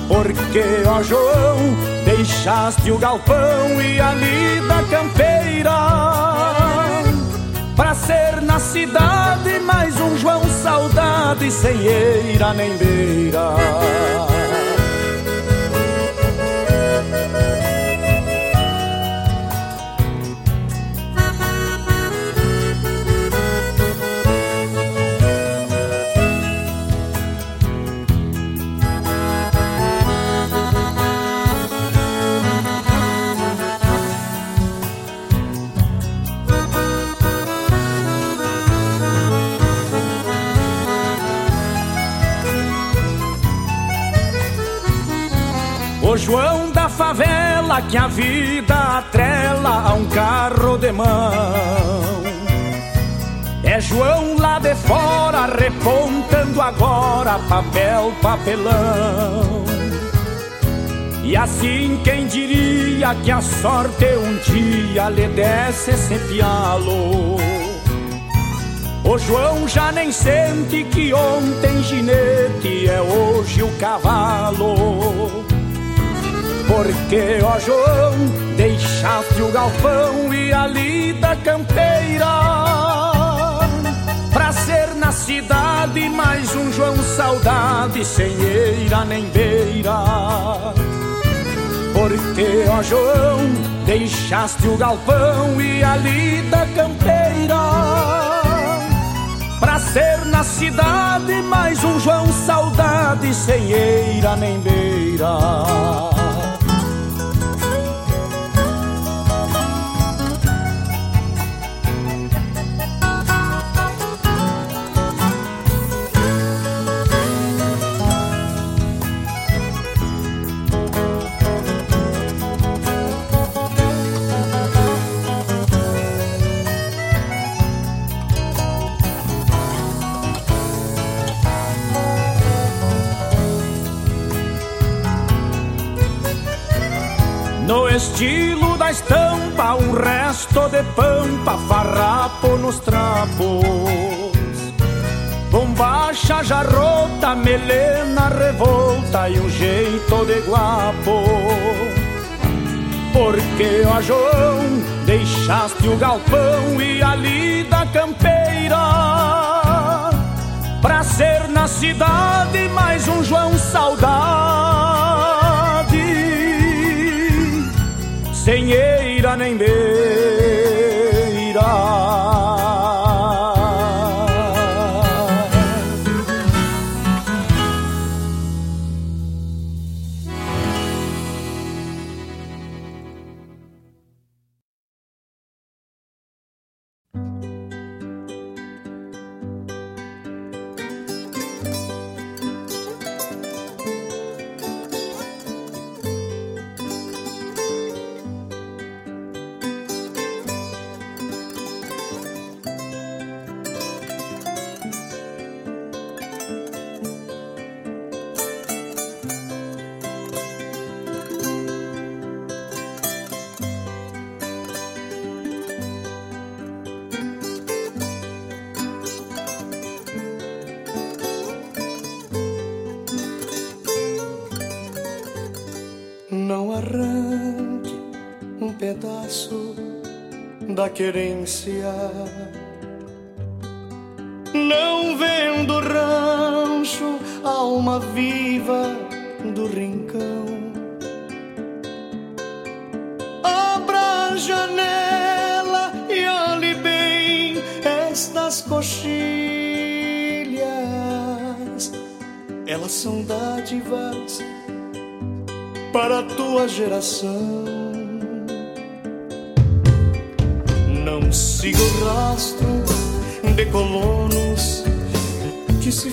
Speaker 12: Porque, ó João, deixaste o galpão e a lida campeira. Pra ser na cidade mais um João saudade Sem eira nem beira João da favela que a vida atrela a um carro de mão. É João lá de fora repontando agora papel, papelão. E assim quem diria que a sorte um dia lhe desse esse pialo. O João já nem sente que ontem ginete é hoje o cavalo. Porque, ó João, deixaste o galpão e a lida campeira. Pra ser na cidade mais um João saudade Sem eira nem beira. Porque, ó João, deixaste o galpão e a lida campeira. Pra ser na cidade mais um João saudade Sem eira nem beira estilo da estampa, um resto de pampa, farrapo nos trapos. Bombacha já rota, melena revolta e um jeito de guapo. Porque, ó João, deixaste o galpão e a lida campeira Pra ser na cidade mais um João saudade Sem eira nem beira
Speaker 4: geração. Não siga o rastro de colonos que se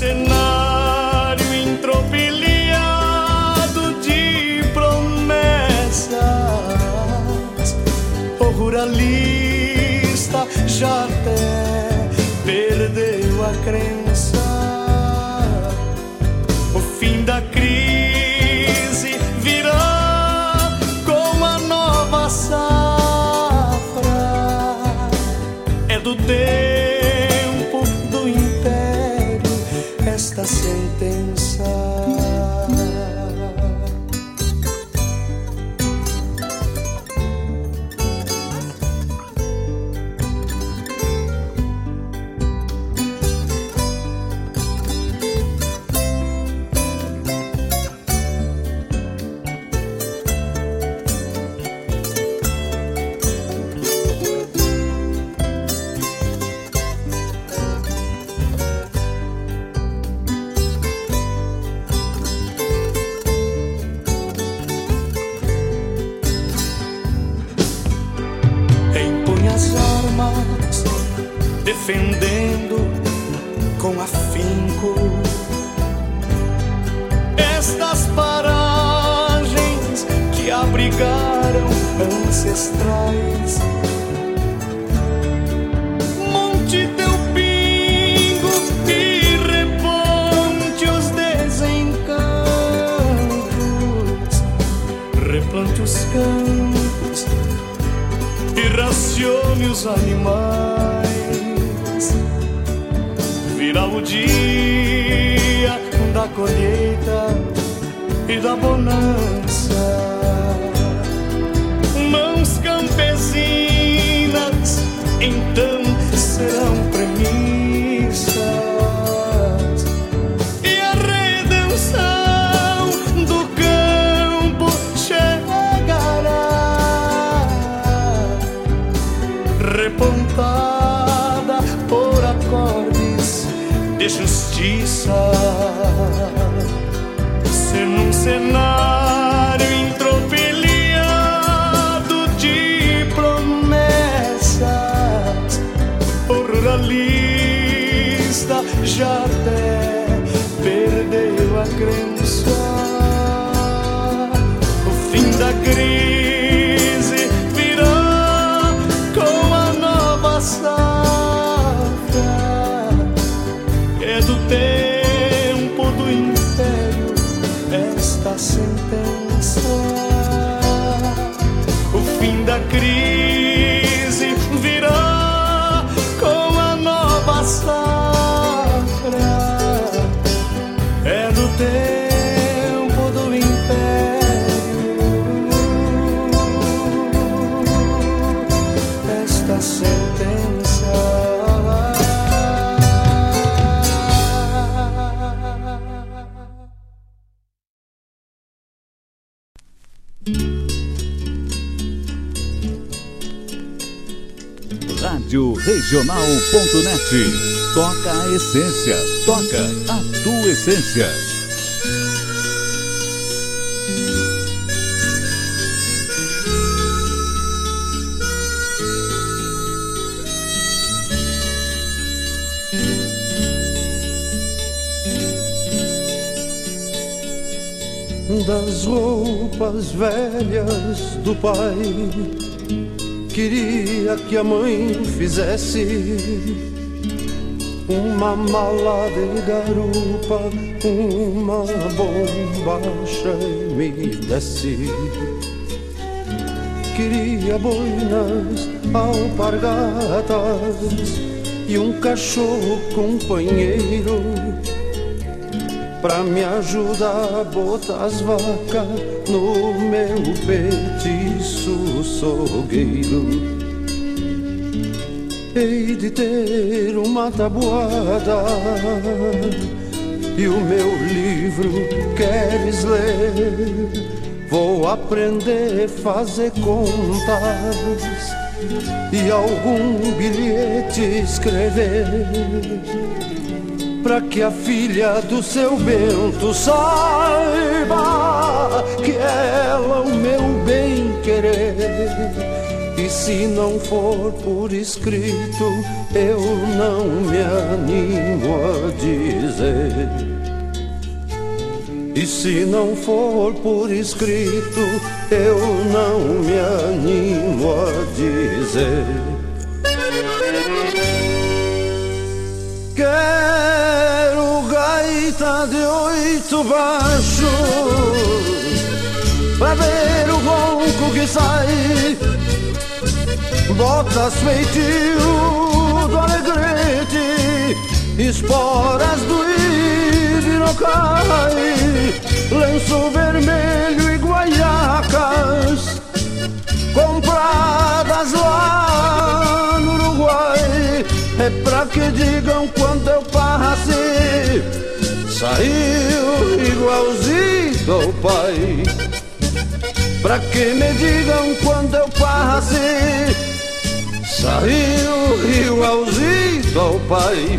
Speaker 4: cenário entropilhado de promessas, o ruralista já até perdeu a crença. Ancestrais. Monte teu pingo e reponte os desencantos, replante os campos e racione os animais. Virá o dia da colheita e da bonança. Então serão premissas. E a redenção do campo chegará repontada por acordes de justiça. Se num cenário já até perdeu a crença. O fim da crise
Speaker 1: Regional.net. Toca a essência. Toca a tua essência.
Speaker 4: das roupas velhas do pai
Speaker 13: Queria que a mãe fizesse uma mala de garupa, uma bombacha e me desse. Queria boinas, alpargatas e um cachorro companheiro pra me ajudar a botar as vacas no meu petiço sogueiro. Hei de ter uma tabuada e o meu livro queres ler? Vou aprender a fazer contas e algum bilhete escrever para que a filha do seu Bento saiba que ela o meu bem querer. E se não for por escrito, eu não me animo a dizer. E se não for por escrito, eu não me animo a dizer. Quero gaita de oito baixos Pra ver o ronco que sai. Botas feitio do alegrete Esporas do ibirocai. Lenço vermelho e guaiacas Compradas lá é pra que digam quando eu passei Saiu igualzinho ao pai. Pra que me digam quando eu passei Saiu igualzinho ao pai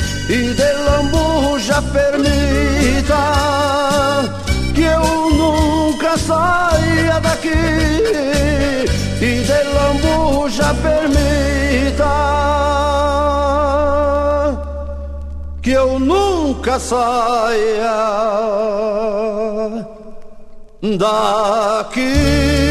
Speaker 13: e de lambuja permita que eu nunca saia daqui e de lambuja permita que eu nunca saia daqui.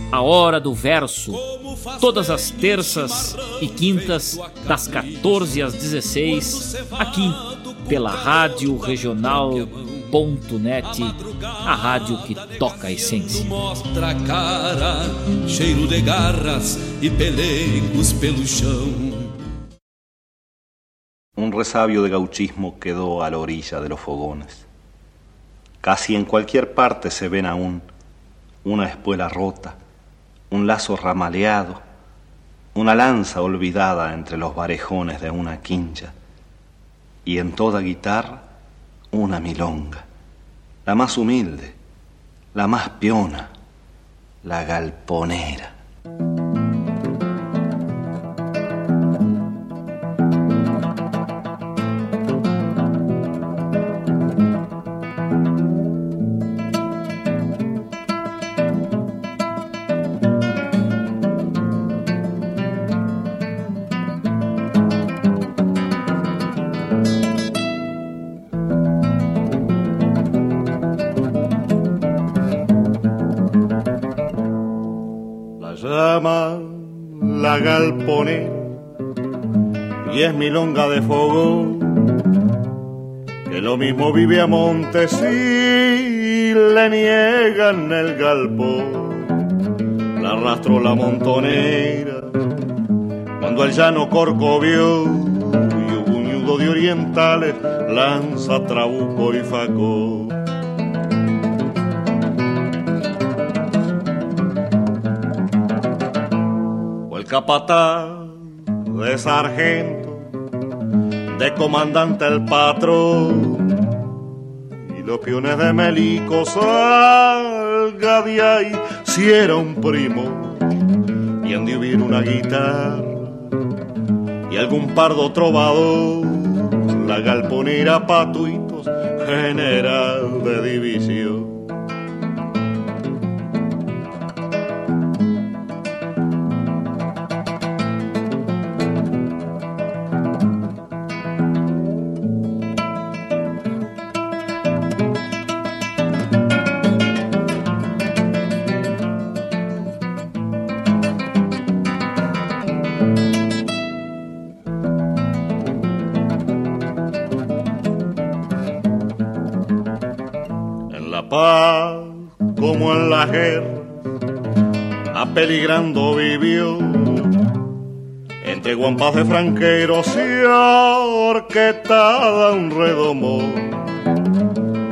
Speaker 14: A Hora do Verso todas as terças e quintas, das 14 às 16, aqui pela Rádio Regional.net, a rádio que toca a essência.
Speaker 15: Mostra a cara, cheiro de garras e pelegos pelo chão.
Speaker 16: Un resabio de gauchismo quedó a la orilla de los fogones. Casi en cualquier parte se ven aún una espuela rota, un lazo ramaleado, una lanza olvidada entre los varejones de una quincha, y en toda guitarra una milonga, la más humilde, la más piona, la galponera. Mismo vive a Montes y le niegan el galpón. La arrastró la montonera cuando el llano corcovió y hubo un de orientales, lanza, trabuco y. O el capataz de sargento, de comandante el patrón, y los piones de Melico salga de ahí si era un primo, y han de una guitarra y algún pardo trovador, la galponera patuitos, general de división. Apeligrando vivió. Entre guampas de franqueros y orquetada un redomo.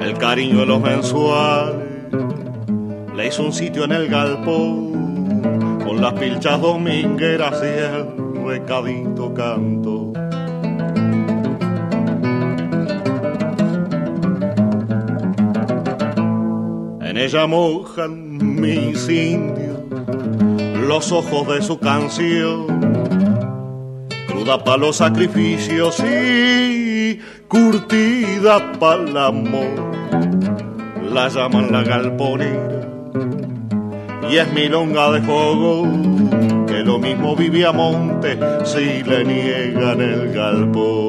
Speaker 16: El cariño de los mensuales le hizo un sitio en el galpón con las pilchas domingueras y el recadito canto. En ella mojan mis indios los ojos de su canción, cruda para los sacrificios y curtida para el amor. La llaman la galponera y es milonga de fuego que lo mismo vive a monte si le niegan el galpón.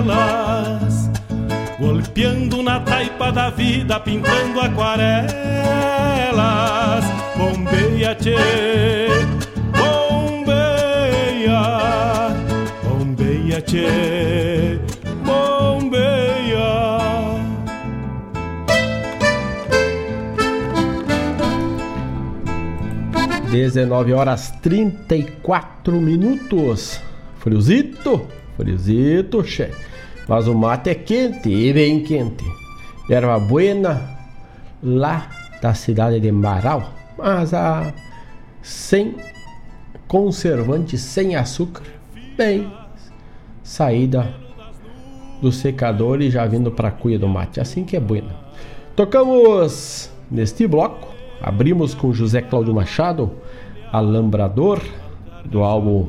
Speaker 2: alma pampa não é igual a elas? Golpeando na taipa da vida pintando aquarelas. Bombeia, tchê, bombeia, bombeia, tchê, bombeia.
Speaker 3: 19 horas 34 minutos. Friozito, friozito, che. Mas o mate é quente, e bem quente. Erva buena, lá da cidade de Marau. Mas a sem conservante, sem açúcar. Bem, saída do secador e já vindo para a cuia do mate. Assim que é buena. Tocamos neste bloco. Abrimos com José Cláudio Machado, Alambrador, do álbum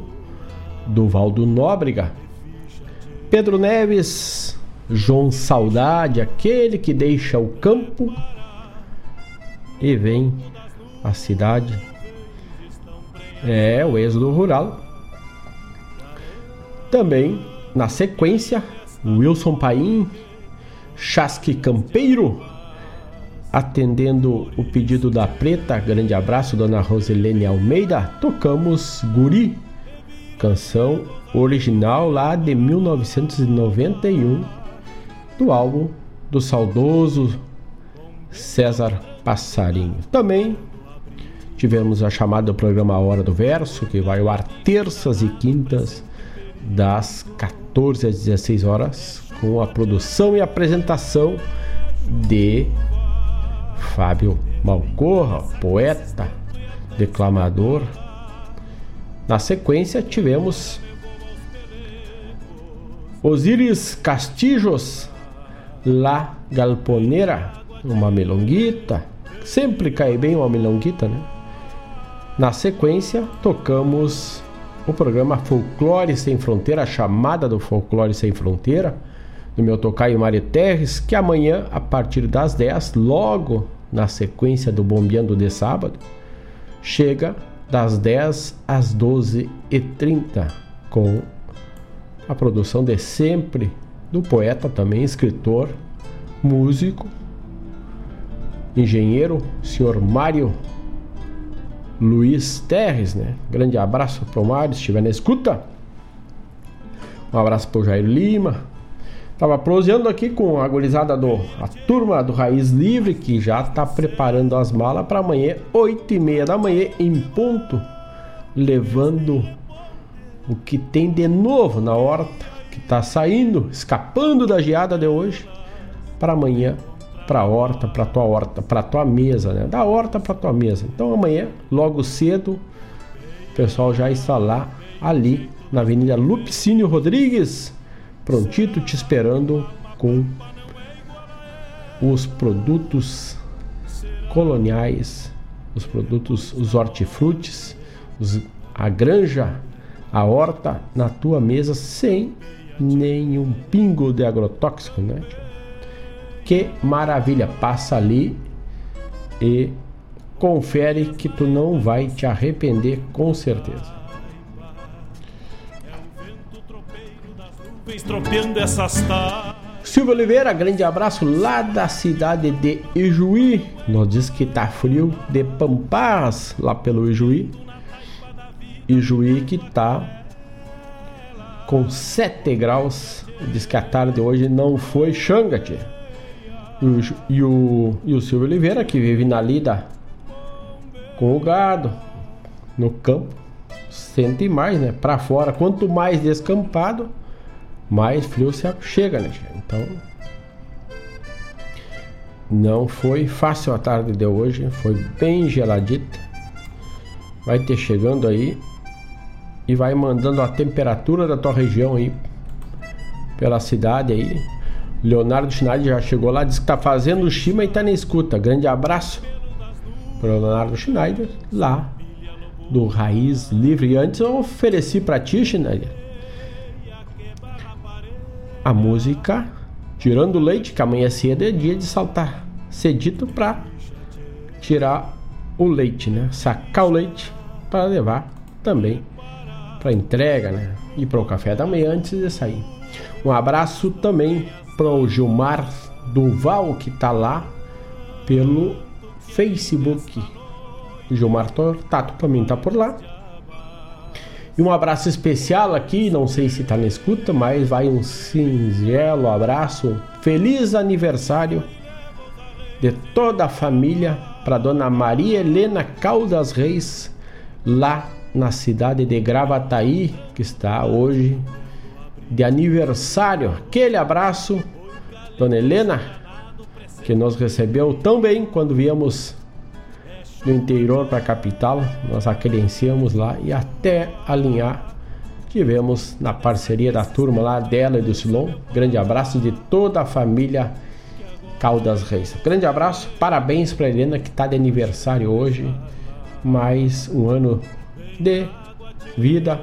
Speaker 3: do Valdo Nóbrega. Pedro Neves, João Saudade, aquele que deixa o campo e vem à cidade. É o êxodo rural. Também, na sequência, Wilson Paim, Chasque Campeiro, atendendo o pedido da Preta. Grande abraço, dona Roselene Almeida. Tocamos Guri, canção original lá de 1991, do álbum do saudoso César Passarinho. Também tivemos a chamada programa Hora do Verso, que vai ao ar terças e quintas, das 14 às 16 horas, com a produção e apresentação de Fábio Malcorra, poeta, declamador. Na sequência tivemos Osíris Castijos, La Galponera, uma melonguita. Sempre cai bem uma melonguita, né? Na sequência, tocamos o programa Folclore Sem Fronteira, a chamada do Folclore Sem Fronteira, do meu tocaio Mário Terres, que amanhã, a partir das 10, logo na sequência do Bombeando de sábado, chega das 10 às 12h30, com a produção de sempre do poeta, também escritor, músico, engenheiro, senhor Mário Luiz Terres, né? Grande abraço para o Mário, se estiver na escuta. Um abraço para o Jair Lima. Tava proseando aqui com a gurizada do a turma do Raiz Livre que já tá preparando as malas para amanhã, 8 e meia da manhã em ponto, levando o que tem de novo na horta que tá saindo, escapando da geada de hoje para amanhã para a horta, para tua horta, para tua mesa, né? Da horta para tua mesa. Então amanhã, logo cedo, o pessoal já está lá ali na Avenida Lupicínio Rodrigues, prontito te esperando com os produtos coloniais, os produtos, os hortifrutis, os, a granja, a horta na tua mesa sem nenhum pingo de agrotóxico, né? Que maravilha! Passa ali e confere que tu não vai te arrepender com certeza. Silvio Oliveira, grande abraço lá da cidade de Ijuí. Nos diz que tá frio de Pampas lá pelo Ijuí. Ijuí que tá com 7 graus. Diz que a tarde hoje não foi xangate. E e o, e o Silvio Oliveira, que vive na lida com o gado, no campo, sente mais, né? Para fora, quanto mais descampado, mais frio se chega, né? Então, não foi fácil a tarde de hoje, foi bem geladita. Vai ter chegando aí e vai mandando a temperatura da tua região aí pela cidade aí Leonardo Schneider já chegou lá, disse que tá fazendo Shima e tá na escuta. Grande abraço para Leonardo Schneider, lá do Raiz Livre. E antes eu ofereci para ti, Schneider, a música Tirando Leite, que amanhã cedo é dia de saltar cedito para tirar o leite, né? Sacar o leite para levar também para entrega, né? E para o café da manhã antes de sair. Um abraço também para o Gilmar Duval, que está lá pelo Facebook. Gilmar Tato também está por lá. E um abraço especial aqui, não sei se está na escuta, mas vai um singelo abraço. Feliz aniversário de toda a família para dona Maria Helena Caldas Reis, lá na cidade de Gravataí, que está hoje de aniversário. Aquele abraço, dona Helena, que nos recebeu tão bem quando viemos do interior para a capital. Nós a credenciamos lá e até alinhar tivemos na parceria da turma lá dela e do Silon. Grande abraço de toda a família Caldas Reis. Grande abraço, parabéns para Helena que está de aniversário hoje. Mais um ano de vida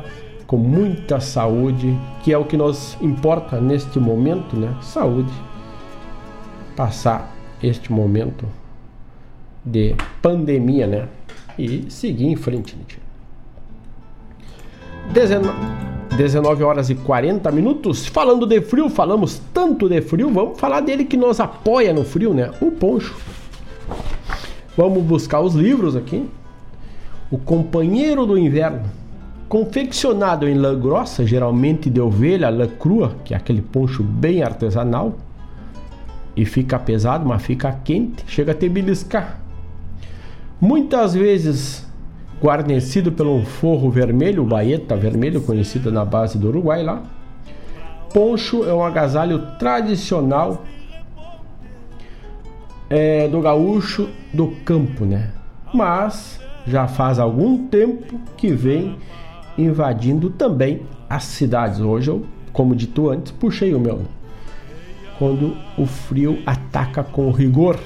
Speaker 3: com muita saúde, que é o que nos importa neste momento, né? Saúde. Passar este momento de pandemia, né? E seguir em frente, né? 19 horas e 40 minutos. Falando de frio, falamos tanto de frio, vamos falar dele que nos apoia no frio, né? O Poncho. Vamos buscar os livros aqui. O Companheiro do Inverno. Confeccionado em lã grossa, geralmente de ovelha, lã crua, que é aquele poncho bem artesanal. E fica pesado, mas fica quente, chega a te beliscar. Muitas vezes guarnecido pelo um forro vermelho, baeta vermelho, conhecida na base do Uruguai lá. Poncho é um agasalho tradicional é, do gaúcho do campo, né? Mas já faz algum tempo que vem invadindo também as cidades. Hoje eu, como dito antes, puxei o meu. Quando o frio ataca com rigor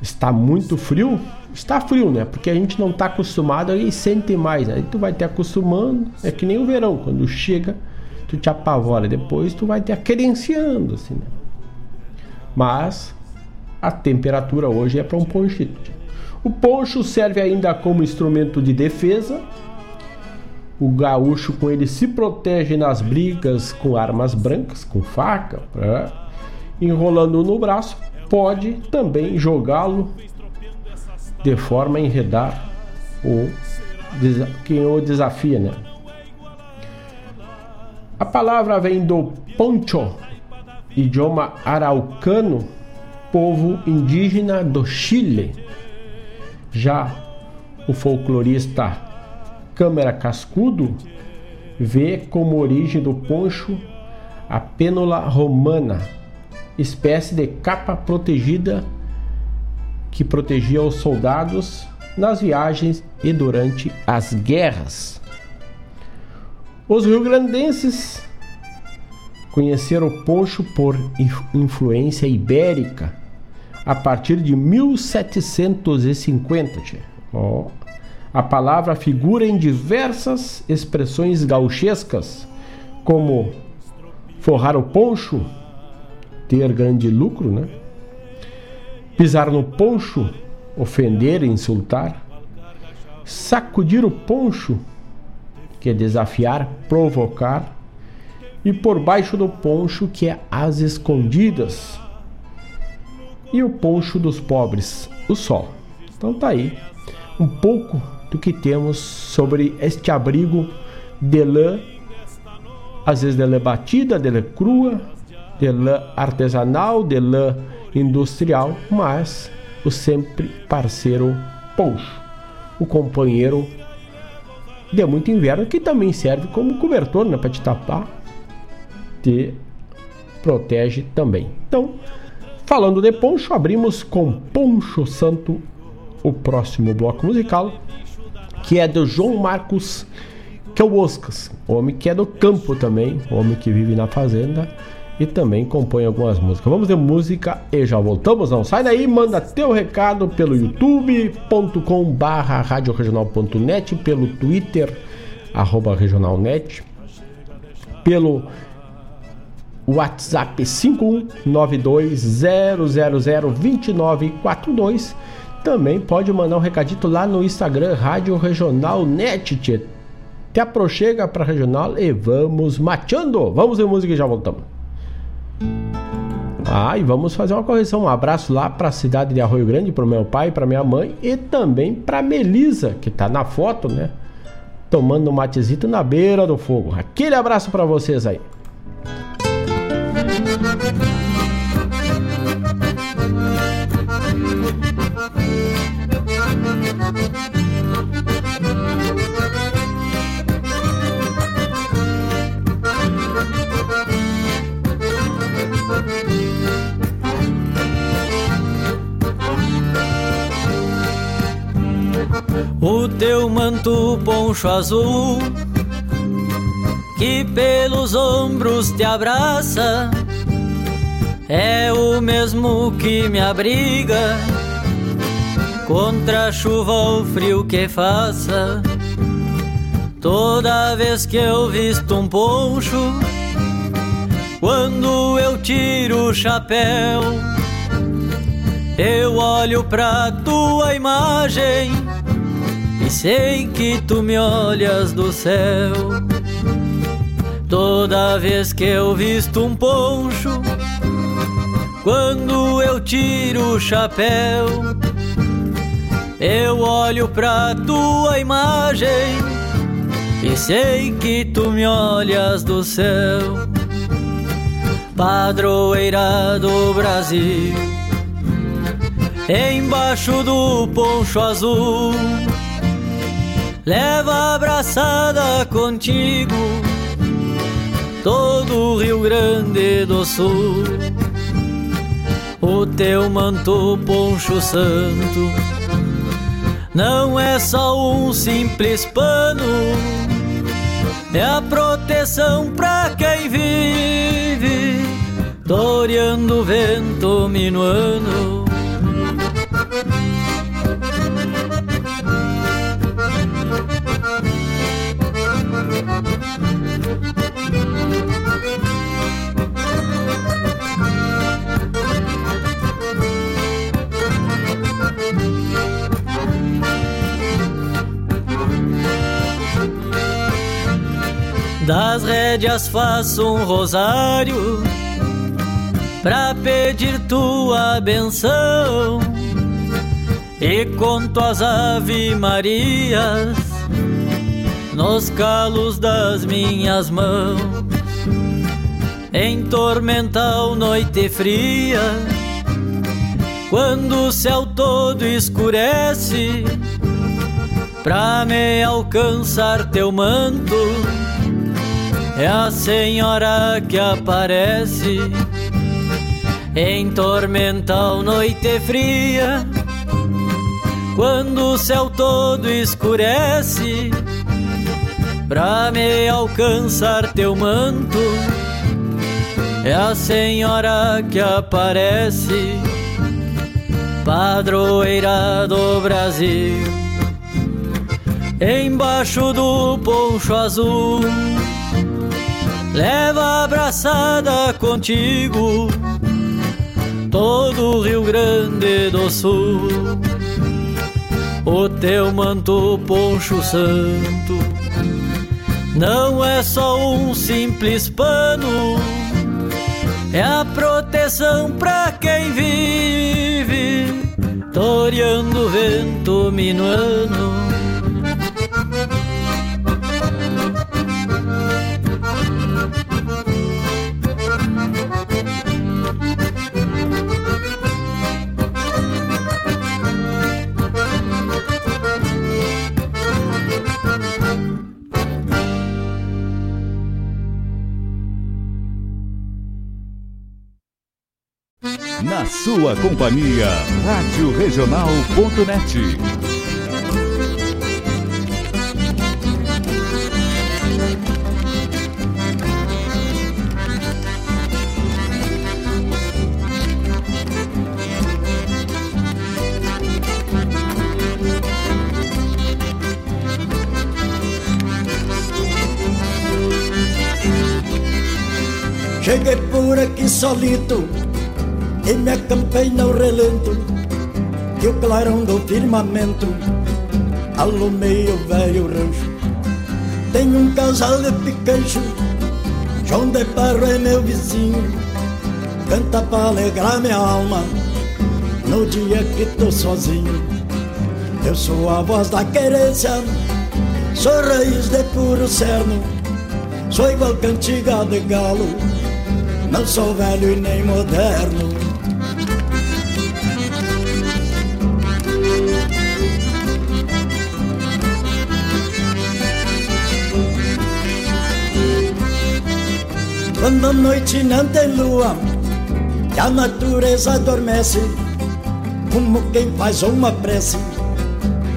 Speaker 3: está muito frio, está frio, né? Porque a gente não está acostumado e sente mais. Aí tu vai te acostumando, é que nem o verão, quando chega, tu te apavora, depois tu vai te aquerenciando, assim, né? Mas a temperatura hoje é para um ponchito. O poncho serve ainda como instrumento de defesa. O gaúcho com ele se protege nas brigas com armas brancas, com faca, pra... enrolando no braço pode também jogá-lo de forma a enredar o, quem o desafia. Né? A palavra vem do poncho, idioma araucano, povo indígena do Chile. Já o folclorista Câmara Cascudo vê como origem do poncho a pênula romana espécie de capa protegida que protegia os soldados nas viagens e durante as guerras. Os rio-grandenses conheceram o poncho por influência ibérica a partir de 1750. Oh. A palavra figura em diversas expressões gauchescas, como forrar o poncho, ter grande lucro, né? Pisar no poncho, ofender, insultar. Sacudir o poncho, que é desafiar, provocar. E por baixo do poncho, que é as escondidas. E o poncho dos pobres, o sol. Então tá aí um pouco do que temos sobre este abrigo de lã, às vezes de lã batida, de lã crua, de lã artesanal, de lã industrial, mas o sempre parceiro poncho, o companheiro de muito inverno que também serve como cobertor né, para te tapar, te protege também. Então, falando de poncho, abrimos com Poncho Santo o próximo bloco musical, que é do João Marcos Oscas, homem que é do campo também, homem que vive na fazenda e também compõe algumas músicas. Vamos de música e já voltamos. Não sai daí, manda teu recado pelo youtube.com barra radioregional.net, pelo twitter arroba regionalnet, pelo WhatsApp 51920002942. Também pode mandar um recadito lá no Instagram Rádio Regional Net. Te aproxega para Regional e vamos mateando. Vamos ver música e já voltamos. Ah, e vamos fazer uma correção. Um abraço lá para a cidade de Arroio Grande, para o meu pai, para minha mãe e também para Melisa, que tá na foto, né? Tomando um matezito na beira do fogo. Aquele abraço para vocês aí.
Speaker 17: O teu manto poncho azul que pelos ombros te abraça é o mesmo que me abriga contra a chuva ou frio que faça. Toda vez que eu visto um poncho, quando eu tiro o chapéu, eu olho pra tua imagem e sei que tu me olhas do céu. Toda vez que eu visto um poncho, quando eu tiro o chapéu, eu olho pra tua imagem e sei que tu me olhas do céu. Padroeira do Brasil, embaixo do poncho azul, leva abraçada contigo todo o Rio Grande do Sul. Teu manto poncho santo não é só um simples pano, é a proteção pra quem vive, toreando o vento minuano. Das rédeas faço um rosário pra pedir tua benção e conto as ave Marias nos calos das minhas mãos. Em tormental noite fria, quando o céu todo escurece, pra me alcançar teu manto é a senhora que aparece em tormental noite fria. Quando o céu todo escurece, pra me alcançar teu manto, é a senhora que aparece, padroeira do Brasil, embaixo do poncho azul leva abraçada contigo todo o Rio Grande do Sul. O teu manto poncho santo não é só um simples pano, é a proteção pra quem vive, toreando o vento minuano.
Speaker 1: Sua companhia, Rádio Regional.net.
Speaker 18: Cheguei por aqui solito e me acampei no relento Que o clarão do firmamento alumeia o velho rancho Tenho um casal de picancho João de Parro é meu vizinho canta pra alegrar minha alma no dia que tô sozinho. Eu sou a voz da querência, sou raiz de puro cerno, sou igual cantiga de galo, não sou velho e nem moderno. Quando a noite não tem lua e a natureza adormece, como quem faz uma prece,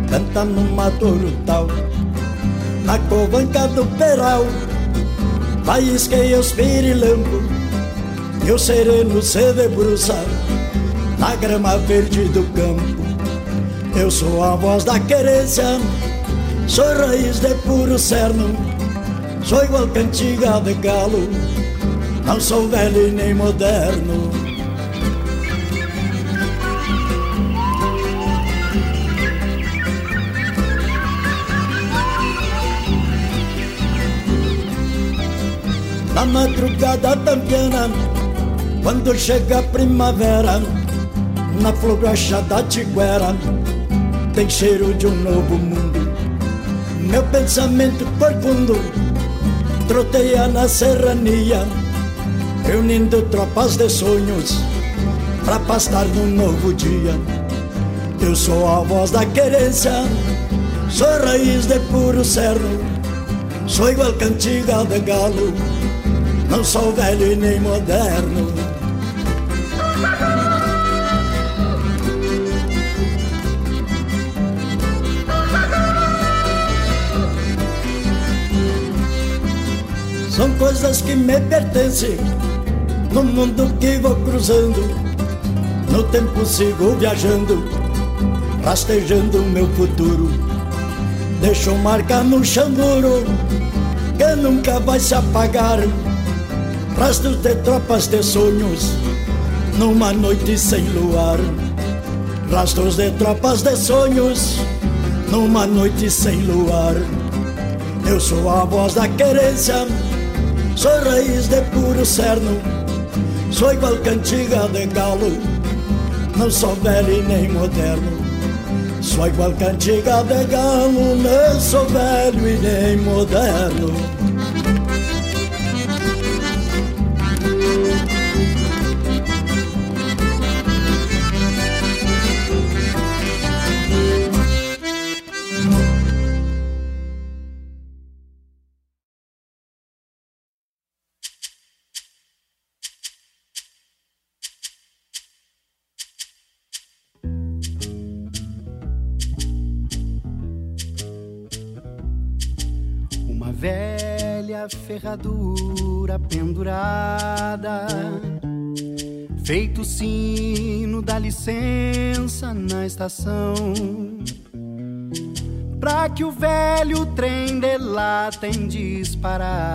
Speaker 18: canta numa tal na covanca do peral, faisquei os pirilampos e o sereno se debruça na grama verde do campo. Eu sou a voz da querência, sou raiz de puro cerno, sou igual cantiga de galo não sou velho nem moderno. Na madrugada tambiana, quando chega a primavera, na floracha da tiguera, tem cheiro de um novo mundo. Meu pensamento profundo troteia na serrania reunindo tropas de sonhos para pastar num novo dia. Eu sou a voz da querência, sou raiz de puro cerno, sou igual cantiga de galo, não sou velho e nem moderno. São coisas que me pertencem no mundo que vou cruzando, no tempo sigo viajando, rastejando o meu futuro. Deixo marca no chão duro, que nunca vai se apagar. Rastros de tropas de sonhos, numa noite sem luar. Rastros de tropas de sonhos, numa noite sem luar. Eu sou a voz da querência, sou raiz de puro cerno Sou igual cantiga de galo, não sou velho nem moderno. Sou igual cantiga de galo, não sou velho e nem moderno.
Speaker 4: Ferradura pendurada, feito sino da licença na estação. Pra que o velho trem de lá tem disparada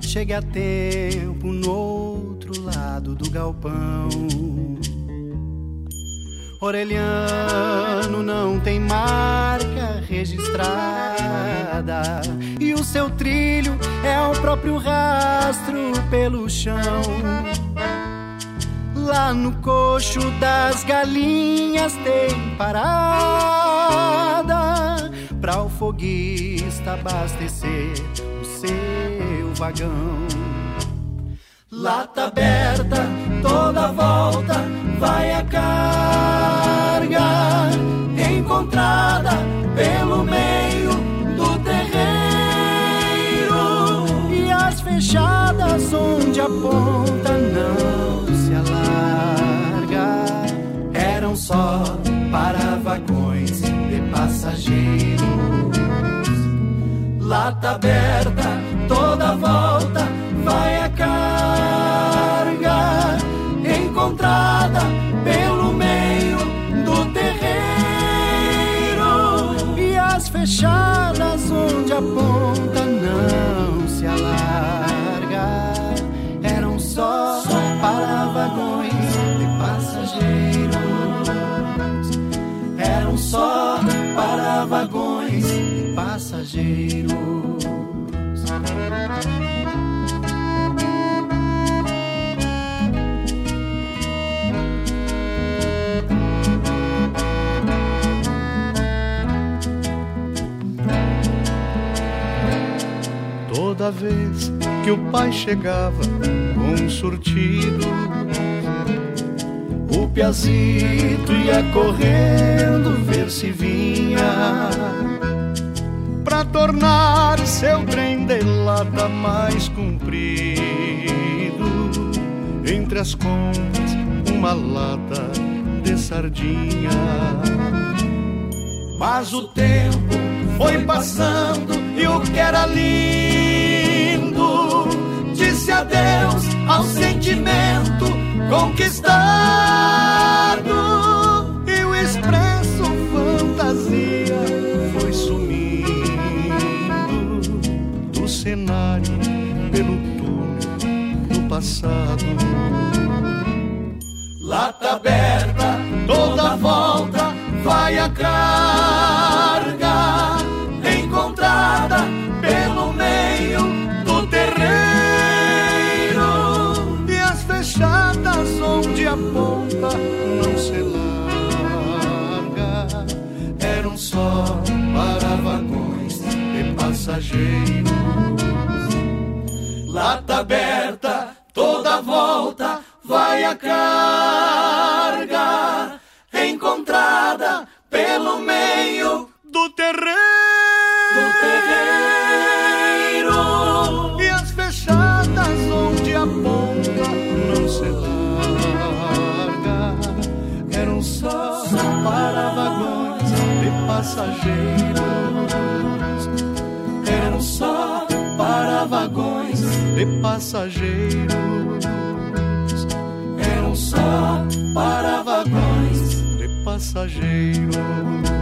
Speaker 4: chegue a tempo no outro lado do galpão. Orelhano não tem marca registrada e o seu trilho é o próprio rastro pelo chão. Lá no coxo das galinhas tem parada para o foguista abastecer o seu vagão. Lata aberta, toda volta vai a carga encontrada pelo meio do terreiro e as fechadas onde a ponta não se alarga eram só para vagões de passageiros. Lata aberta, toda volta vai as fechadas onde a ponta não se alarga. Eram só para vagões de passageiros. Eram só para vagões de passageiros toda vez que o pai chegava com um surtido. O piazito ia correndo ver se vinha pra tornar seu trem de lata mais comprido. Entre as compras, uma lata de sardinha. Mas o tempo foi passando e o que era lindo disse adeus ao sentimento conquistado e o expresso fantasia foi sumindo do cenário pelo túnel do passado. Lata aberta, toda volta vai a só para vagões e passageiros. Lata aberta, toda volta vai a carga encontrada pelo meio do terreiro. Do terreiro. E as fechadas onde a ponta não se larga passageiros. Eram só para vagões de passageiros. Eram só para vagões de passageiros.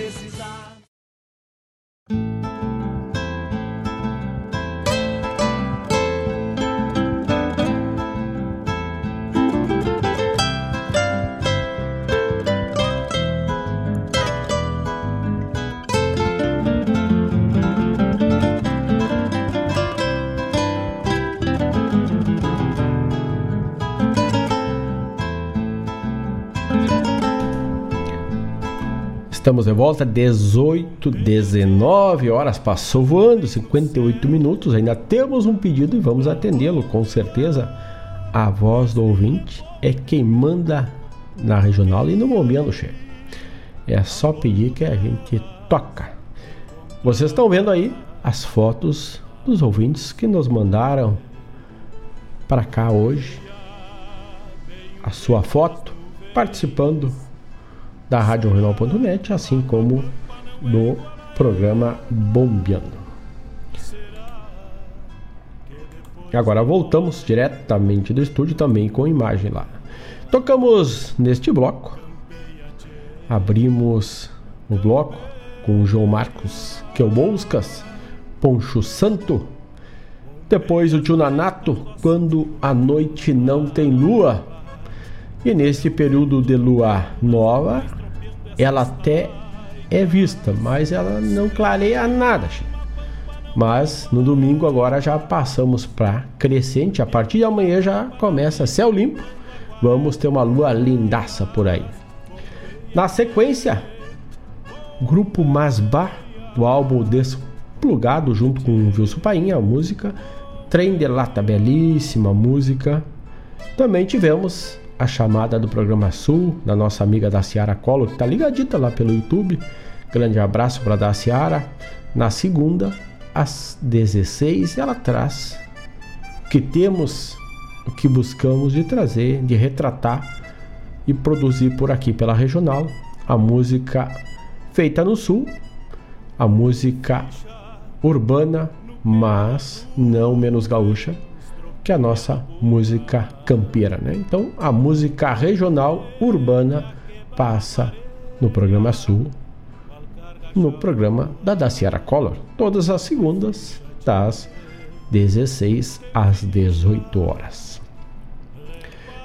Speaker 3: Estamos de volta, 18, 19 horas, passou voando, 58 minutos. Ainda temos um pedido e vamos atendê-lo, com certeza. A voz do ouvinte é quem manda na regional e no momento, chefe. É só pedir que a gente toca. Vocês estão vendo aí as fotos dos ouvintes que nos mandaram para cá hoje. A sua foto participando da Rádio Regional.net, assim como do programa Bombeando. Agora voltamos diretamente do estúdio também com imagem lá. Tocamos neste bloco. Abrimos o bloco com o João Marcos Quelbouscas Poncho Santo. Depois o tio Nanato, quando a noite não tem lua. E nesse período de lua nova, ela até é vista, mas ela não clareia nada. Mas no domingo agora já passamos para crescente. A partir de amanhã já começa céu limpo. Vamos ter uma lua lindaça por aí. Na sequência, grupo Masba, do álbum Desplugado, junto com o Wilson Painha, a música. Trem de Lata, belíssima música. Também tivemos a chamada do programa Sul, da nossa amiga da Ciara Collor, que está ligadita lá pelo YouTube. Grande abraço para da Ciara. Na segunda, às 16, ela traz o que temos, o que buscamos de trazer, de retratar e produzir por aqui pela regional, a música feita no sul, a música urbana, mas não menos gaúcha que a nossa música campeira, né? Então, a música regional urbana passa no programa Sul, no programa da Daciara Collor, todas as segundas, das 16 às 18 horas.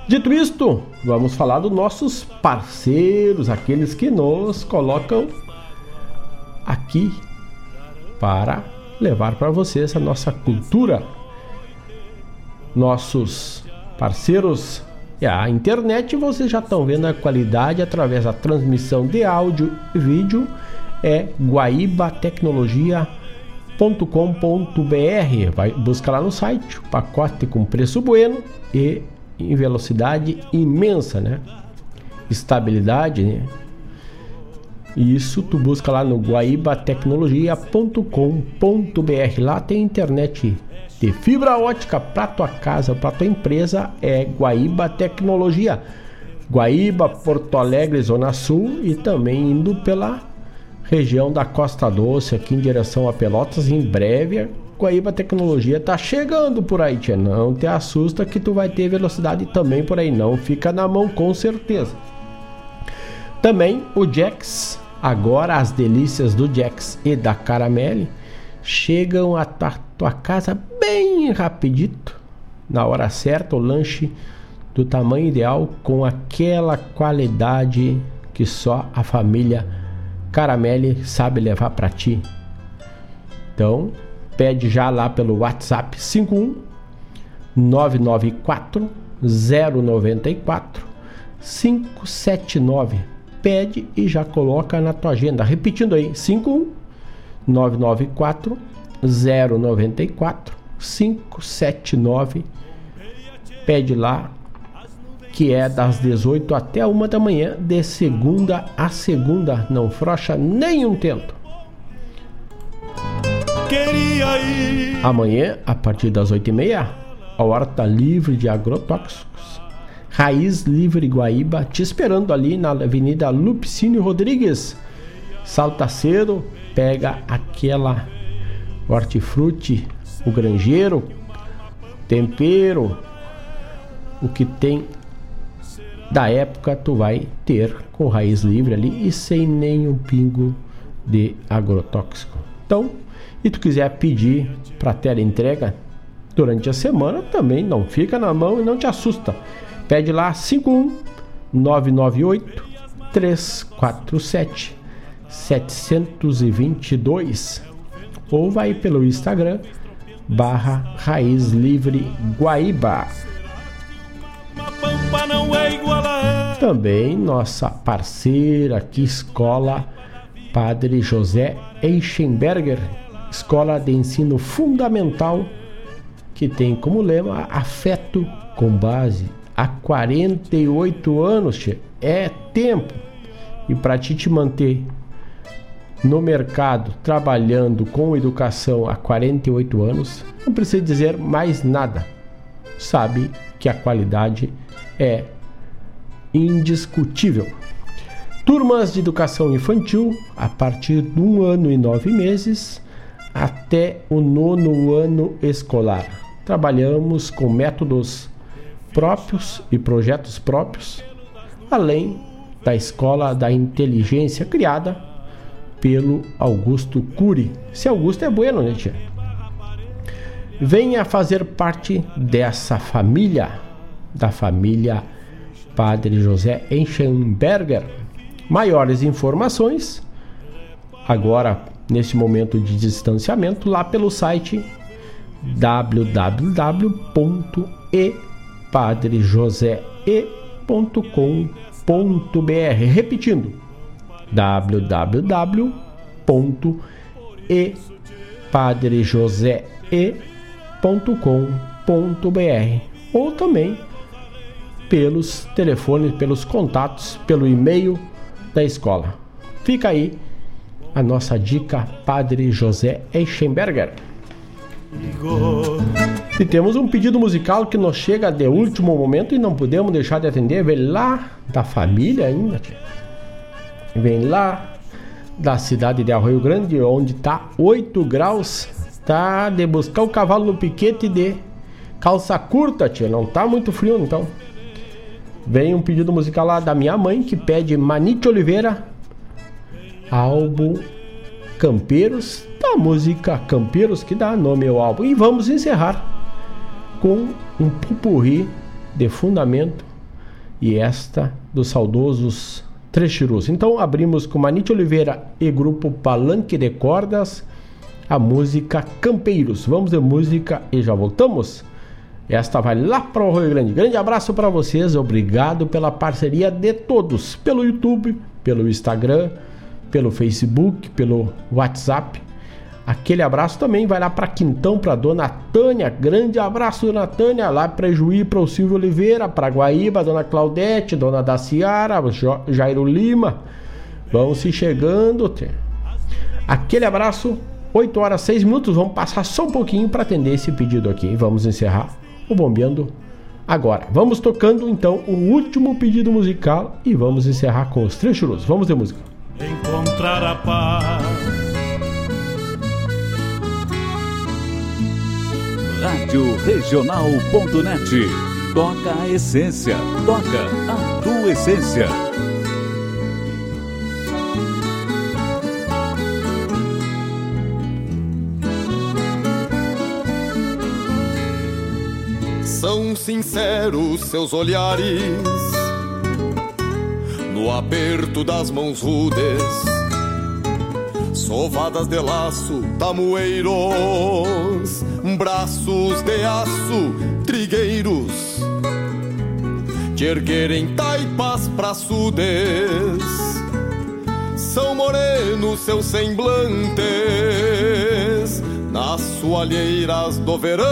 Speaker 3: Dito isto, vamos falar dos nossos parceiros, aqueles que nos colocam aqui para levar para vocês a nossa cultura nossos parceiros e a internet, vocês já estão vendo a qualidade através da transmissão de áudio e vídeo é guaíbatecnologia.com.br. Vai buscar lá no site, pacote com preço bueno e em velocidade imensa, né? Estabilidade, né? Isso tu busca lá no guaibatecnologia.com.br. Lá tem internet de fibra ótica para tua casa, para tua empresa é Guaíba Tecnologia. Guaíba, Porto Alegre, Zona Sul e também indo pela região da Costa Doce, aqui em direção a Pelotas. Em breve, Guaíba Tecnologia tá chegando por aí, tia. Não te assusta que tu vai ter velocidade também por aí, não. Fica na mão com certeza. Também o Jax, agora as delícias do Jax e da Caramelle chegam a tua, tua casa bem rapidito, na hora certa, o lanche do tamanho ideal com aquela qualidade que só a família Caramelle sabe levar para ti. Então, pede já lá pelo WhatsApp 51 994 094 579. Pede e já coloca na tua agenda. Repetindo aí, 51 994 094 579. Pede lá que é das 18 até uma da manhã, de segunda a segunda. Não frocha nenhum tempo. Amanhã, a partir das 8h30, a horta livre de agrotóxicos. Raiz Livre Guaíba, te esperando ali na Avenida Lupicínio Rodrigues. Salta cedo, pega aquela hortifruti, o granjeiro, tempero, o que tem da época tu vai ter com raiz livre ali e sem nenhum pingo de agrotóxico. Então, e tu quiser pedir para ter entrega durante a semana, também não fica na mão e não te assusta. Pede lá 51 998 347 722 ou vai pelo Instagram barra Raiz Livre Guaíba. Também nossa parceira aqui, Escola Padre José Eichenberger, Escola de Ensino Fundamental, que tem como lema Afeto com base. Há 48 anos, é tempo. E para ti te manter no mercado trabalhando com educação há 48 anos, não precisa dizer mais nada. Sabe que a qualidade é indiscutível. Turmas de educação infantil a partir de um ano e nove meses até o nono ano escolar. Trabalhamos com métodos próprios e projetos próprios, além da escola da inteligência criada pelo Augusto Cury. Se Augusto é bueno, né, tia? Venha fazer parte dessa família, da família Padre José Enchenberger. Maiores informações, agora nesse momento de distanciamento, lá pelo site www.epadrejosee.com.br. Repetindo, www.epadrejosee.com.br ou também pelos telefones, pelos contatos, pelo e-mail da escola. Fica aí a nossa dica Padre José Eichenberger. E temos um pedido musical que nos chega de último momento e não podemos deixar de atender. Vem lá da família ainda, tia. Vem lá da cidade de Arroio Grande, onde está 8 graus. Tá de buscar o cavalo no piquete de calça curta, tia. Não tá muito frio, então. Vem um pedido musical lá da minha mãe que pede Manite Oliveira, álbum Campeiros, da música Campeiros que dá nome ao álbum. E vamos encerrar com um pupurri de fundamento e esta dos saudosos Trechirus. Então abrimos com Manite Oliveira e grupo Palanque de Cordas a música Campeiros. Vamos de música e já voltamos. Esta vai lá para o Rio Grande. Grande abraço para vocês, obrigado pela parceria de todos, pelo YouTube, pelo Instagram, pelo Facebook, pelo WhatsApp. Aquele abraço também vai lá para Quintão, para Dona Tânia. Grande abraço, Dona Tânia. Lá para Juí, para o Silvio Oliveira, para Guaíba, Dona Claudete, Dona Daciara, Jairo Lima. Vão se chegando. Aquele abraço. 8 horas 6 minutos. Vamos passar só um pouquinho para atender esse pedido aqui. Vamos encerrar o Bombeando agora. Vamos tocando então o último pedido musical e vamos encerrar com os trechos. Vamos de música.
Speaker 2: Encontrar a paz.
Speaker 1: Rádio Regional.net. Toca a essência. Toca a tua essência.
Speaker 19: São sinceros seus olhares no aperto das mãos rudes, sovadas de laço, tamoeiros, braços de aço, trigueiros, que erguerem taipas praçudes, são morenos seus semblantes, nas soalheiras do verão,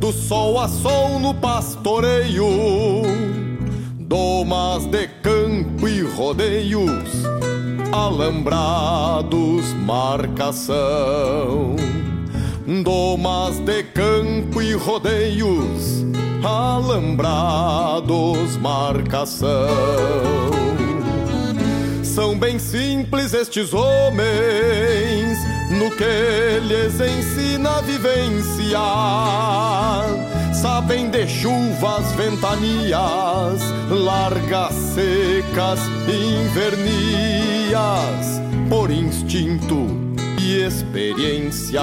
Speaker 19: do sol a sol no pastoreio domas de campo e rodeios, alambrados, marcação. Domas de campo e rodeios, alambrados, marcação. São bem simples estes homens, no que lhes ensina a vivência sabem de chuvas, ventanias, largas, secas, invernias, por instinto e experiência.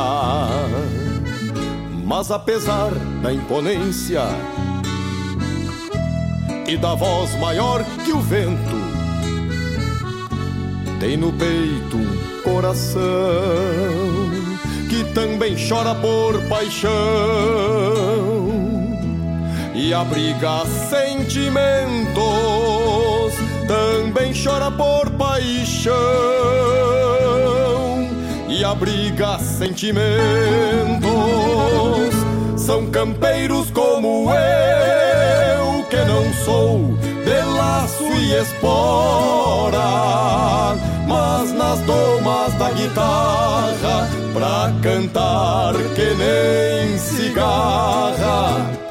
Speaker 19: Mas apesar da imponência e da voz maior que o vento, tem no peito um coração que também chora por paixão e abriga sentimentos, também chora por paixão e abriga sentimentos. São campeiros como eu, que não sou de laço e espora, mas nas domas da guitarra, pra cantar que nem cigarra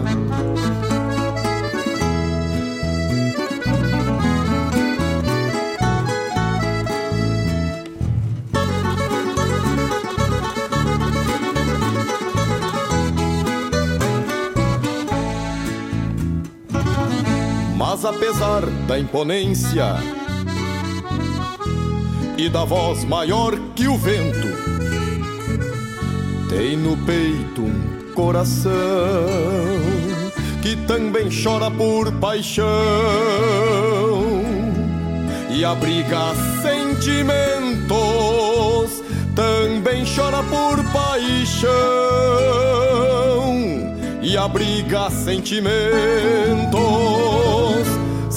Speaker 19: Apesar da imponência e da voz maior que o vento, tem no peito um coração que também chora por paixão e abriga sentimentos, também chora por paixão e abriga sentimentos.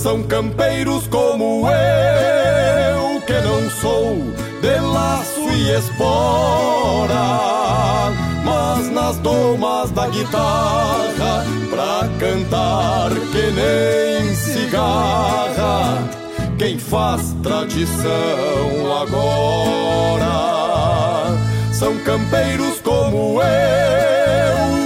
Speaker 19: São campeiros como eu, que não sou de laço e espora, mas nas domas da guitarra, pra cantar que nem cigarra, quem faz tradição agora. São campeiros como eu,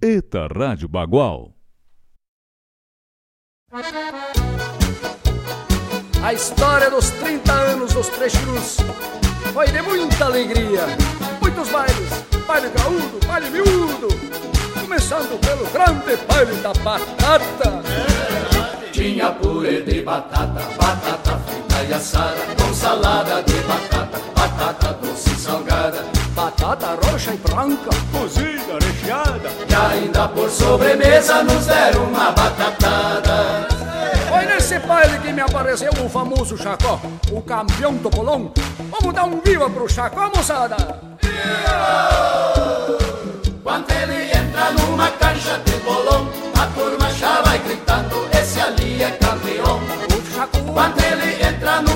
Speaker 1: Eta Rádio Bagual.
Speaker 20: A história dos 30 anos dos Três Cruz foi de muita alegria. Muitos bailes, baile graúdo, baile miúdo. Começando pelo grande baile da batata.
Speaker 21: Tinha purê de batata, batata frita e assada, com salada de batata, batata doce e salgada,
Speaker 20: batata roxa e branca,
Speaker 21: cozida, recheada, e ainda por sobremesa nos deram uma batatada.
Speaker 20: Foi nesse baile que me apareceu o famoso Chacó, o campeão do Colom. Vamos dar um viva pro Chacó, moçada!
Speaker 21: Quando ele entra numa cancha de bolão, a turma já vai gritando, esse ali é campeão. Quando ele entra numa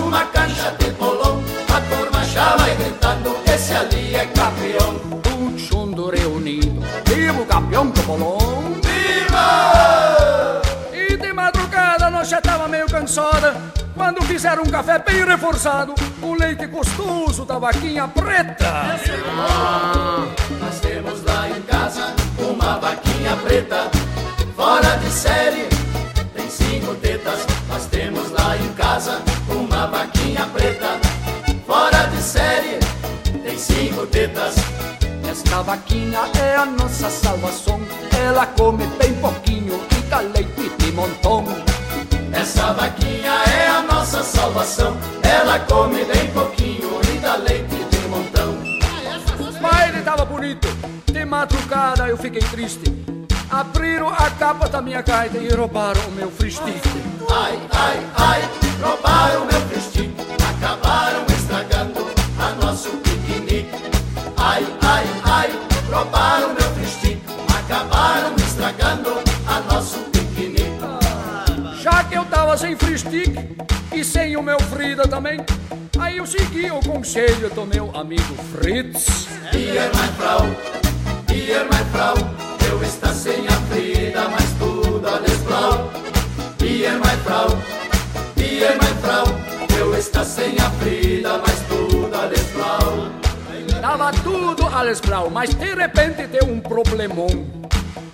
Speaker 21: já
Speaker 20: tava meio cansada, quando fizeram um café bem reforçado, com leite gostoso da vaquinha preta.
Speaker 21: Nós temos lá em casa uma vaquinha preta, fora de série, tem cinco tetas. Nós temos lá em casa uma vaquinha preta, fora de série, tem cinco tetas.
Speaker 20: Esta vaquinha é a nossa salvação, ela come bem pouquinho e dá leite de montão.
Speaker 21: Essa vaquinha é a nossa salvação, ela come bem pouquinho e dá leite de montão.
Speaker 20: Mas ele tava bonito, de madrugada eu fiquei triste. Abriram a capa da minha gaita e roubaram o meu fristique.
Speaker 21: Ai, ai, ai, roubaram meu fristique, acabaram estragando a nosso piquenique. Ai, ai, ai, roubaram meu
Speaker 20: eu tava sem fristique e sem o meu Frida também, aí eu segui o conselho do meu amigo Fritz.
Speaker 21: Ihr mein Frau, ihr mein Frau, eu está sem a Frida, mas tudo alles blau. Ihr mein Frau, ihr mein Frau, eu está sem a Frida, mas tudo alles blau.
Speaker 20: Tava tudo alles blau, mas de repente deu um problemão.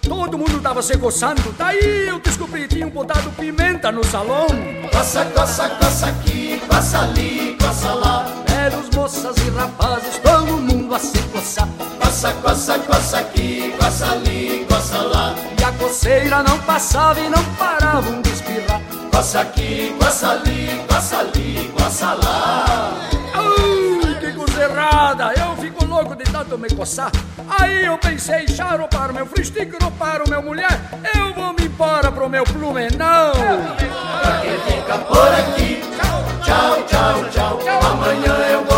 Speaker 20: Todo mundo tava se coçando, daí eu descobri que tinham botado pimenta no salão.
Speaker 21: Coça, coça, coça aqui, coça ali, coça lá.
Speaker 20: Belos moças e rapazes, todo mundo a se coçar.
Speaker 21: Coça, coça, coça aqui, coça ali, coça lá.
Speaker 20: E a coceira não passava e não paravam de espirrar.
Speaker 21: Coça aqui, coça ali, coça ali, coça lá.
Speaker 20: Ai, que coisa errada! Eu fico louco de tanto me coçar. Aí eu pensei, já roubaram meu fristique, roubaram meu mulher. Eu vou me embora pro meu plumenão.
Speaker 21: Pra quem fica por aqui, tchau, tchau, tchau. Amanhã eu vou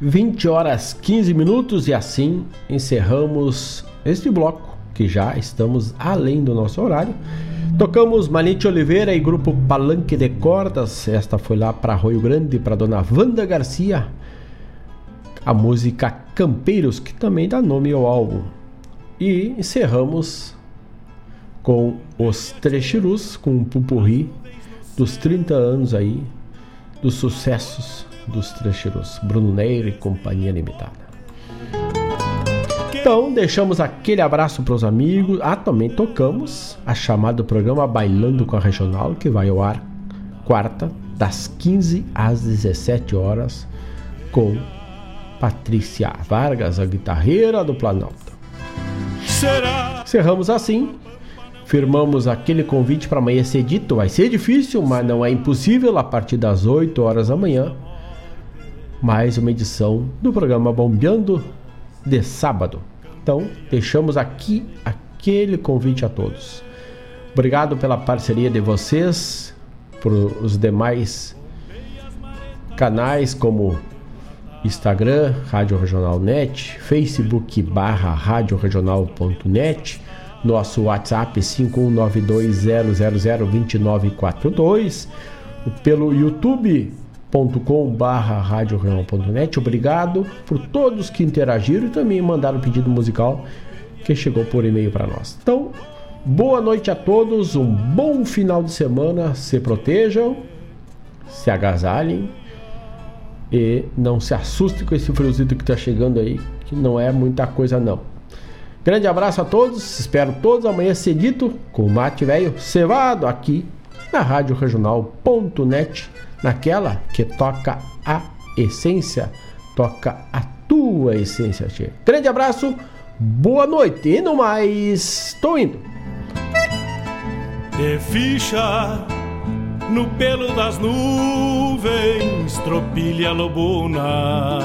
Speaker 3: 20 horas 15 minutos e assim encerramos este bloco, que já estamos além do nosso horário. Tocamos Manite Oliveira e grupo Palanque de Cordas. Esta foi lá para Arroio Grande, para dona Wanda Garcia. A música Campeiros, que também dá nome ao álbum. E encerramos com os Trechirus, com um pupurri dos 30 anos aí, dos sucessos dos Trecheiros, Bruno Neire e Companhia Limitada. Então, deixamos aquele abraço para os amigos. Ah, também tocamos a chamada do programa Bailando com a Regional, que vai ao ar quarta, das 15 às 17 horas, com Patrícia Vargas, a guitarreira do Planalto. Será? Encerramos assim. Firmamos aquele convite para amanhã cedito. Vai ser difícil, mas não é impossível. A partir das 8 horas da manhã, mais uma edição do programa Bombeando de sábado. Então, deixamos aqui aquele convite a todos. Obrigado pela parceria de vocês, por os demais canais como Instagram, Rádio Regional Net, Facebook barra Rádio Regional.net, nosso WhatsApp 51920002942, pelo YouTube com/radioreal.net. Obrigado por todos que interagiram e também mandaram pedido musical que chegou por e-mail para nós. Então, boa noite a todos, um bom final de semana, se protejam, se agasalhem e não se assustem com esse friozinho que está chegando aí, que não é muita coisa não. Grande abraço a todos, espero todos amanhã cedito com o mate velho cevado aqui na Rádio Regional.net naquela que toca a essência, toca a tua essência, tia. Grande abraço, boa noite e no mais, tô indo.
Speaker 2: De ficha no pelo das nuvens, tropilha lobuna